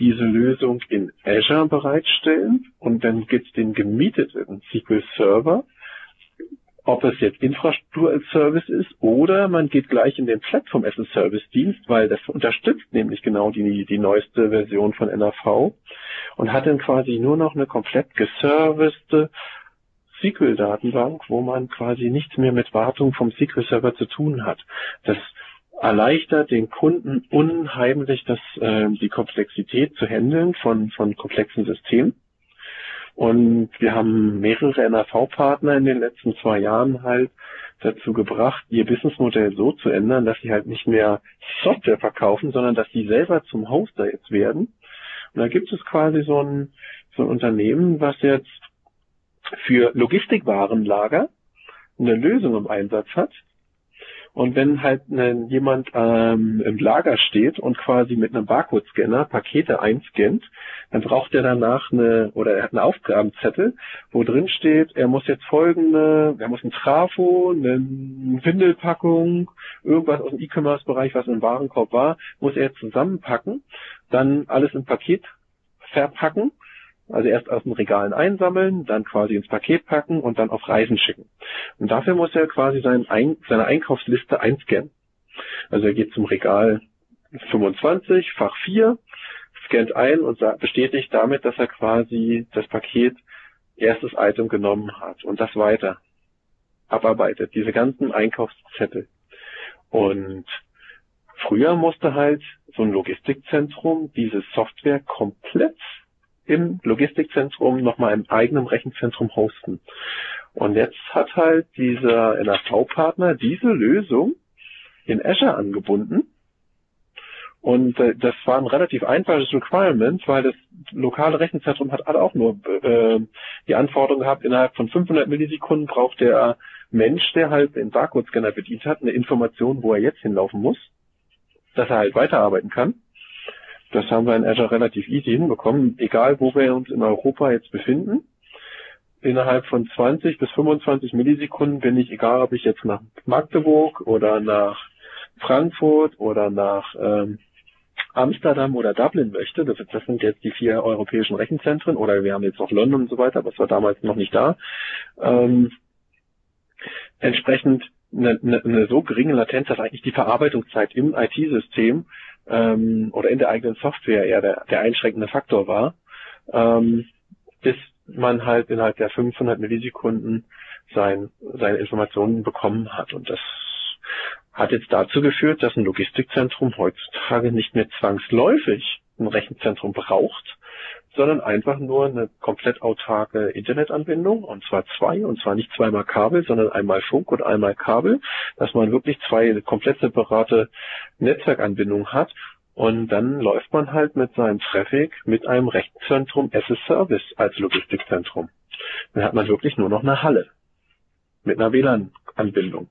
diese Lösung in Azure bereitstellen und dann gibt's den gemieteten SQL-Server, ob es jetzt Infrastruktur als Service ist oder man geht gleich in den Platform as a Service Dienst, weil das unterstützt nämlich genau die, die neueste Version von NAV und hat dann quasi nur noch eine komplett geservicete SQL-Datenbank, wo man quasi nichts mehr mit Wartung vom SQL-Server zu tun hat. Das erleichtert den Kunden unheimlich das, äh, die Komplexität zu handeln von, von komplexen Systemen. Und wir haben mehrere NAV-Partner in den letzten zwei Jahren halt dazu gebracht, ihr Businessmodell so zu ändern, dass sie halt nicht mehr Software verkaufen, sondern dass sie selber zum Hoster jetzt werden. Und da gibt es quasi so ein, so ein Unternehmen, was jetzt für Logistikwarenlager eine Lösung im Einsatz hat, und wenn halt ne, jemand ähm, im Lager steht und quasi mit einem Barcode-Scanner Pakete einscannt, dann braucht er danach eine, oder er hat einen Aufgabenzettel, wo drin steht, er muss jetzt folgende, er muss ein Trafo, eine Windelpackung, irgendwas aus dem E-Commerce-Bereich, was im Warenkorb war, muss er zusammenpacken, dann alles im Paket verpacken also erst aus den Regalen einsammeln, dann quasi ins Paket packen und dann auf Reisen schicken. Und dafür muss er quasi sein Ein seine Einkaufsliste einscannen. Also er geht zum Regal 25, Fach 4, scannt ein und bestätigt damit, dass er quasi das Paket erstes Item genommen hat und das weiter abarbeitet, diese ganzen Einkaufszettel. Und früher musste halt so ein Logistikzentrum diese Software komplett im Logistikzentrum nochmal im eigenen Rechenzentrum hosten. Und jetzt hat halt dieser NAV-Partner diese Lösung in Azure angebunden. Und äh, das war ein relativ einfaches Requirement, weil das lokale Rechenzentrum hat auch nur äh, die Anforderung gehabt, innerhalb von 500 Millisekunden braucht der Mensch, der halt den Barcode-Scanner bedient hat, eine Information, wo er jetzt hinlaufen muss, dass er halt weiterarbeiten kann. Das haben wir in Azure relativ easy hinbekommen, egal wo wir uns in Europa jetzt befinden. Innerhalb von 20 bis 25 Millisekunden bin ich, egal ob ich jetzt nach Magdeburg oder nach Frankfurt oder nach ähm, Amsterdam oder Dublin möchte, das, das, sind jetzt die vier europäischen Rechenzentren, oder wir haben jetzt noch London und so weiter, das war damals noch nicht da, ähm, entsprechend eine, eine, eine so geringe Latenz, dass eigentlich die Verarbeitungszeit im IT-System ähm, oder in der eigenen Software eher der, der einschränkende Faktor war, ähm, bis man halt innerhalb der 500 Millisekunden sein, seine Informationen bekommen hat. Und das hat jetzt dazu geführt, dass ein Logistikzentrum heutzutage nicht mehr zwangsläufig ein Rechenzentrum braucht, sondern einfach nur eine komplett autarke Internetanbindung und zwar zwei und zwar nicht zweimal Kabel, sondern einmal Funk und einmal Kabel, dass man wirklich zwei komplett separate Netzwerkanbindungen hat und dann läuft man halt mit seinem Traffic mit einem Rechenzentrum as a Service als Logistikzentrum. Dann hat man wirklich nur noch eine Halle mit einer WLAN-Anbindung.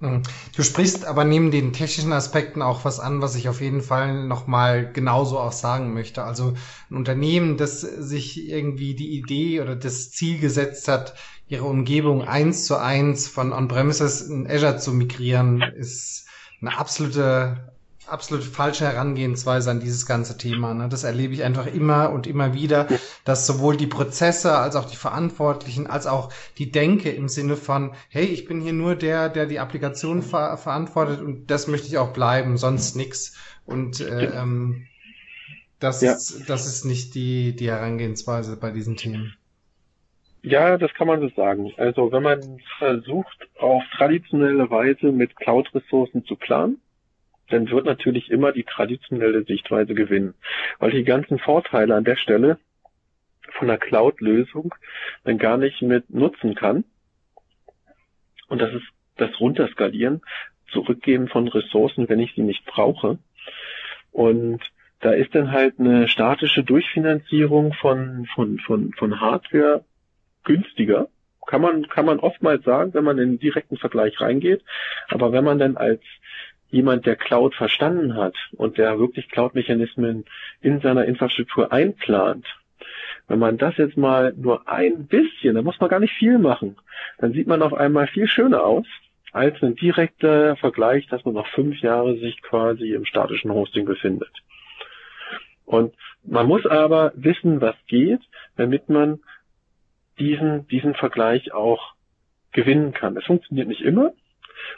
Hm. Du sprichst aber neben den technischen Aspekten auch was an, was ich auf jeden Fall nochmal genauso auch sagen möchte. Also ein Unternehmen, das sich irgendwie die Idee oder das Ziel gesetzt hat, ihre Umgebung eins zu eins von On-Premises in Azure zu migrieren, ist eine absolute absolut falsche Herangehensweise an dieses ganze Thema. Ne? Das erlebe ich einfach immer und immer wieder, dass sowohl die Prozesse als auch die Verantwortlichen, als auch die Denke im Sinne von, hey, ich bin hier nur der, der die Applikation ver verantwortet und das möchte ich auch bleiben, sonst nix. Und äh, ähm, das, ja. ist, das ist nicht die, die Herangehensweise bei diesen Themen. Ja, das kann man so sagen. Also wenn man versucht, auf traditionelle Weise mit Cloud-Ressourcen zu planen, dann wird natürlich immer die traditionelle Sichtweise gewinnen. Weil die ganzen Vorteile an der Stelle von der Cloud-Lösung dann gar nicht mit nutzen kann. Und das ist das Runterskalieren, Zurückgeben von Ressourcen, wenn ich sie nicht brauche. Und da ist dann halt eine statische Durchfinanzierung von, von, von, von Hardware günstiger. Kann man, kann man oftmals sagen, wenn man in den direkten Vergleich reingeht. Aber wenn man dann als jemand, der Cloud verstanden hat und der wirklich Cloud-Mechanismen in seiner Infrastruktur einplant, wenn man das jetzt mal nur ein bisschen, da muss man gar nicht viel machen, dann sieht man auf einmal viel schöner aus als ein direkter Vergleich, dass man noch fünf Jahre sich quasi im statischen Hosting befindet. Und man muss aber wissen, was geht, damit man diesen, diesen Vergleich auch gewinnen kann. Es funktioniert nicht immer,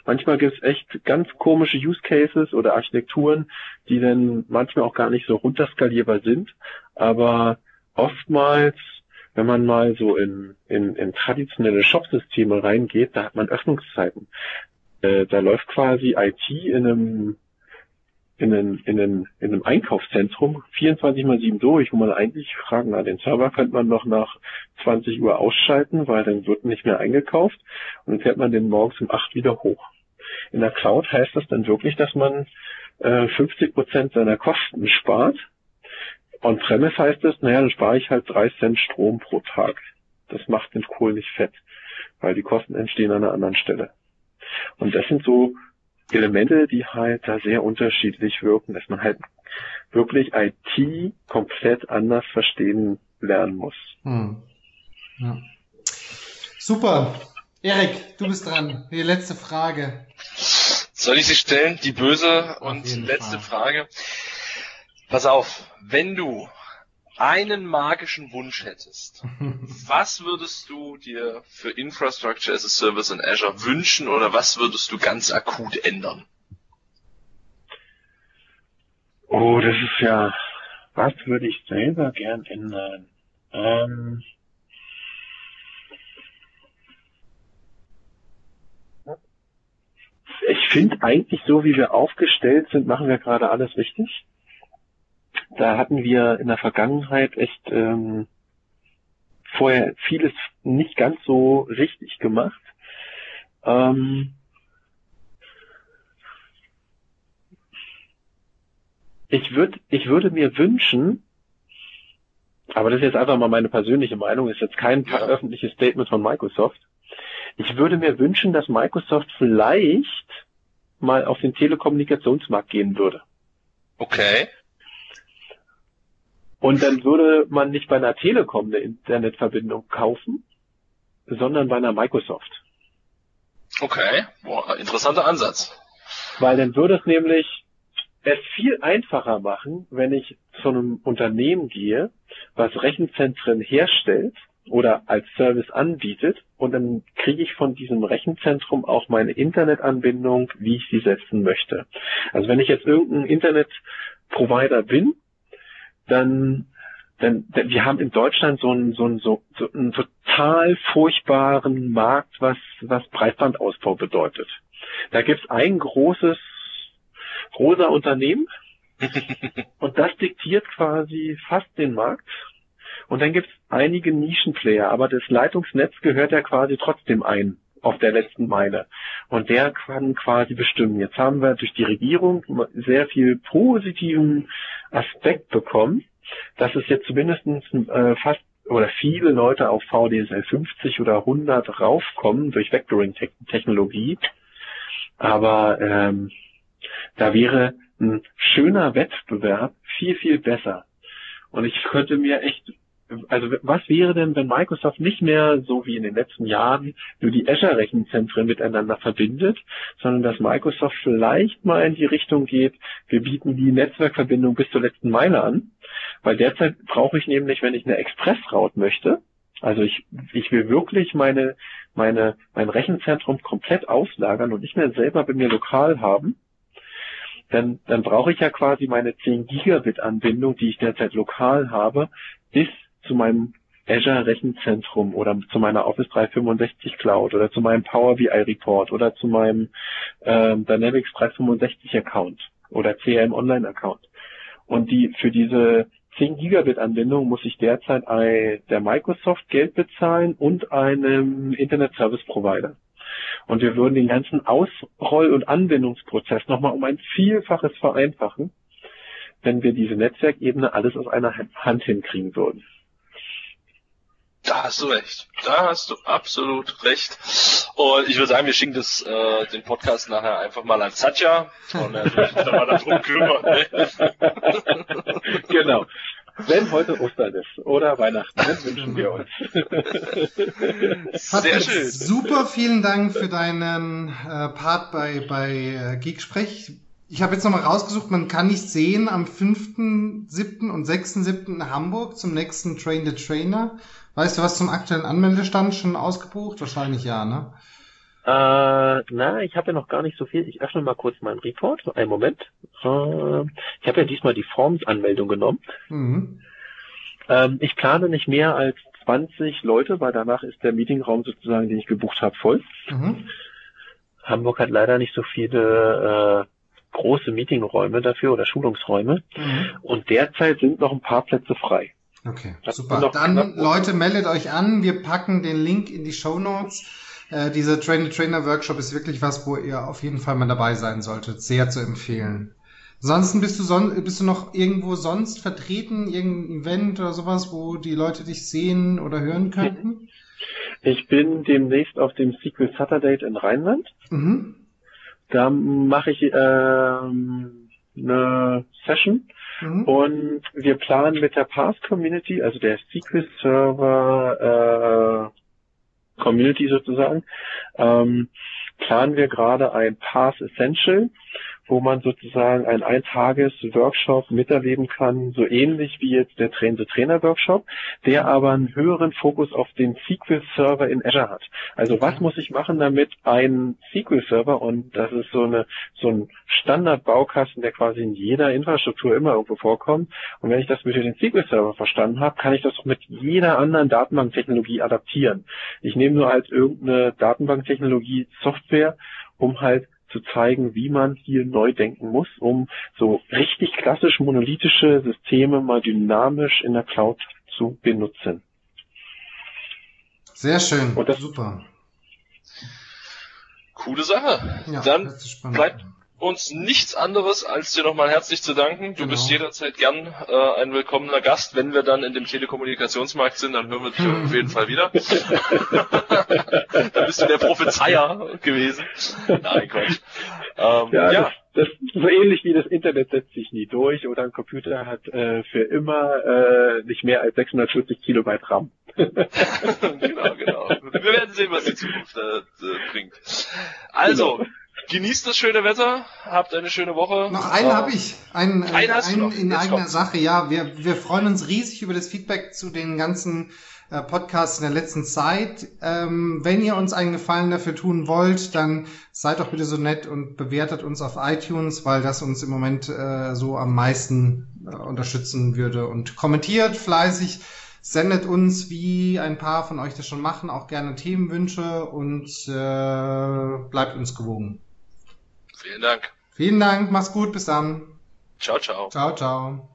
Manchmal gibt es echt ganz komische Use Cases oder Architekturen, die dann manchmal auch gar nicht so runterskalierbar sind. Aber oftmals, wenn man mal so in, in, in traditionelle Shopsysteme reingeht, da hat man Öffnungszeiten. Äh, da läuft quasi IT in einem in, einem, in, einem, in einem Einkaufszentrum 24 mal 7 durch, wo man eigentlich fragen, na, den Server könnte man noch nach 20 Uhr ausschalten, weil dann wird nicht mehr eingekauft und dann fährt man den morgens um 8 wieder hoch. In der Cloud heißt das dann wirklich, dass man äh, 50 Prozent seiner Kosten spart. On-Premise heißt es, naja, dann spare ich halt 3 Cent Strom pro Tag. Das macht den Kohl nicht fett, weil die Kosten entstehen an einer anderen Stelle. Und das sind so Elemente, die halt da sehr unterschiedlich wirken, dass man halt wirklich IT komplett anders verstehen lernen muss. Hm. Ja. Super. Erik, du bist dran. Die letzte Frage. Soll ich sie stellen? Die böse und letzte Fall. Frage. Pass auf, wenn du einen magischen Wunsch hättest, was würdest du dir für Infrastructure as a Service in Azure wünschen oder was würdest du ganz akut ändern? Oh, das ist ja, was würde ich selber gern ändern? Ähm, ich finde eigentlich so, wie wir aufgestellt sind, machen wir gerade alles richtig da hatten wir in der Vergangenheit echt ähm, vorher vieles nicht ganz so richtig gemacht. Ähm, ich würde ich würde mir wünschen, aber das ist jetzt einfach mal meine persönliche Meinung, ist jetzt kein ja. öffentliches Statement von Microsoft. Ich würde mir wünschen, dass Microsoft vielleicht mal auf den Telekommunikationsmarkt gehen würde. Okay. Und dann würde man nicht bei einer Telekom eine Internetverbindung kaufen, sondern bei einer Microsoft. Okay, Boah, interessanter Ansatz. Weil dann würde es nämlich es viel einfacher machen, wenn ich zu einem Unternehmen gehe, was Rechenzentren herstellt oder als Service anbietet und dann kriege ich von diesem Rechenzentrum auch meine Internetanbindung, wie ich sie setzen möchte. Also wenn ich jetzt irgendein Internetprovider bin, dann denn, denn wir haben in Deutschland so einen, so einen, so, so einen total furchtbaren Markt, was, was Breitbandausbau bedeutet. Da gibt's ein großes rosa Unternehmen und das diktiert quasi fast den Markt und dann gibt es einige Nischenplayer, aber das Leitungsnetz gehört ja quasi trotzdem ein auf der letzten Meile. Und der kann quasi bestimmen. Jetzt haben wir durch die Regierung sehr viel positiven Aspekt bekommen, dass es jetzt zumindest äh, fast oder viele Leute auf VDSL 50 oder 100 raufkommen durch Vectoring-Technologie. Aber ähm, da wäre ein schöner Wettbewerb viel, viel besser. Und ich könnte mir echt also was wäre denn, wenn Microsoft nicht mehr so wie in den letzten Jahren nur die Azure-Rechenzentren miteinander verbindet, sondern dass Microsoft vielleicht mal in die Richtung geht, wir bieten die Netzwerkverbindung bis zur letzten Meile an, weil derzeit brauche ich nämlich, wenn ich eine Express-Route möchte, also ich, ich will wirklich meine, meine, mein Rechenzentrum komplett auslagern und nicht mehr selber bei mir lokal haben, dann, dann brauche ich ja quasi meine 10 Gigabit Anbindung, die ich derzeit lokal habe, bis zu meinem Azure Rechenzentrum oder zu meiner Office 365 Cloud oder zu meinem Power BI Report oder zu meinem ähm, Dynamics 365 Account oder CRM Online Account. Und die für diese 10 Gigabit Anbindung muss ich derzeit ein, der Microsoft Geld bezahlen und einem Internet Service Provider. Und wir würden den ganzen Ausroll- und Anbindungsprozess nochmal um ein Vielfaches vereinfachen, wenn wir diese Netzwerkebene alles aus einer Hand hinkriegen würden. Da hast du recht. Da hast du absolut recht. Und ich würde sagen, wir schicken das, äh, den Podcast nachher einfach mal an Satya und er wird sich mal darum kümmern. Ne? genau. Wenn heute Ostern ist oder Weihnachten, dann wünschen wir uns. Sehr schön. Super, vielen Dank für deinen äh, Part bei, bei äh, Geeksprech. Ich habe jetzt nochmal rausgesucht, man kann nicht sehen am 5., 7. und 6.7. in Hamburg zum nächsten Train the Trainer. Weißt du was zum aktuellen Anmeldestand schon ausgebucht? Wahrscheinlich ja, ne? Äh, na, ich habe ja noch gar nicht so viel. Ich öffne mal kurz meinen Report. Einen Moment. Äh, ich habe ja diesmal die Forms-Anmeldung genommen. Mhm. Ähm, ich plane nicht mehr als 20 Leute, weil danach ist der Meetingraum sozusagen, den ich gebucht habe, voll. Mhm. Hamburg hat leider nicht so viele äh, große Meetingräume dafür oder Schulungsräume. Mhm. Und derzeit sind noch ein paar Plätze frei. Okay, super. Dann, Leute, meldet euch an. Wir packen den Link in die Show Notes. Äh, dieser Trainer Trainer Workshop ist wirklich was, wo ihr auf jeden Fall mal dabei sein solltet. Sehr zu empfehlen. Ansonsten bist du son bist du noch irgendwo sonst vertreten, irgendein Event oder sowas, wo die Leute dich sehen oder hören könnten? Ich bin demnächst auf dem Sequel Saturday in Rheinland. Mhm. Da mache ich ähm, eine Session Mhm. Und wir planen mit der Path Community, also der SQL Server äh, Community sozusagen, ähm, planen wir gerade ein Path Essential, wo man sozusagen ein Eintages-Workshop miterleben kann, so ähnlich wie jetzt der Train-the-Trainer-Workshop, der aber einen höheren Fokus auf den SQL-Server in Azure hat. Also was muss ich machen, damit ein SQL-Server, und das ist so eine so ein Standard-Baukasten, der quasi in jeder Infrastruktur immer irgendwo vorkommt, und wenn ich das mit dem SQL-Server verstanden habe, kann ich das auch mit jeder anderen Datenbanktechnologie adaptieren. Ich nehme nur als irgendeine Datenbanktechnologie Software, um halt zu zeigen, wie man hier neu denken muss, um so richtig klassisch monolithische Systeme mal dynamisch in der Cloud zu benutzen. Sehr schön. Und das super. Coole Sache. Ja, Dann bleibt uns nichts anderes, als dir nochmal herzlich zu danken. Du genau. bist jederzeit gern äh, ein willkommener Gast. Wenn wir dann in dem Telekommunikationsmarkt sind, dann hören wir dich auf jeden Fall wieder. dann bist du der Prophezeier gewesen. Nein, Quatsch. Ähm, ja, ja. Das, das so ähnlich wie das Internet setzt sich nie durch oder ein Computer hat äh, für immer äh, nicht mehr als 640 Kilobyte RAM. genau, genau. Wir werden sehen, was die Zukunft äh, bringt. Also, genau Genießt das schöne Wetter, habt eine schöne Woche. Noch einen äh, habe ich. Einen, einen du einen noch. in Jetzt eigener kommt's. Sache. Ja, wir, wir freuen uns riesig über das Feedback zu den ganzen äh, Podcasts in der letzten Zeit. Ähm, wenn ihr uns einen Gefallen dafür tun wollt, dann seid doch bitte so nett und bewertet uns auf iTunes, weil das uns im Moment äh, so am meisten äh, unterstützen würde. Und kommentiert fleißig, sendet uns, wie ein paar von euch das schon machen, auch gerne Themenwünsche und äh, bleibt uns gewogen. Vielen Dank. Vielen Dank, mach's gut, bis dann. Ciao, ciao. Ciao, ciao.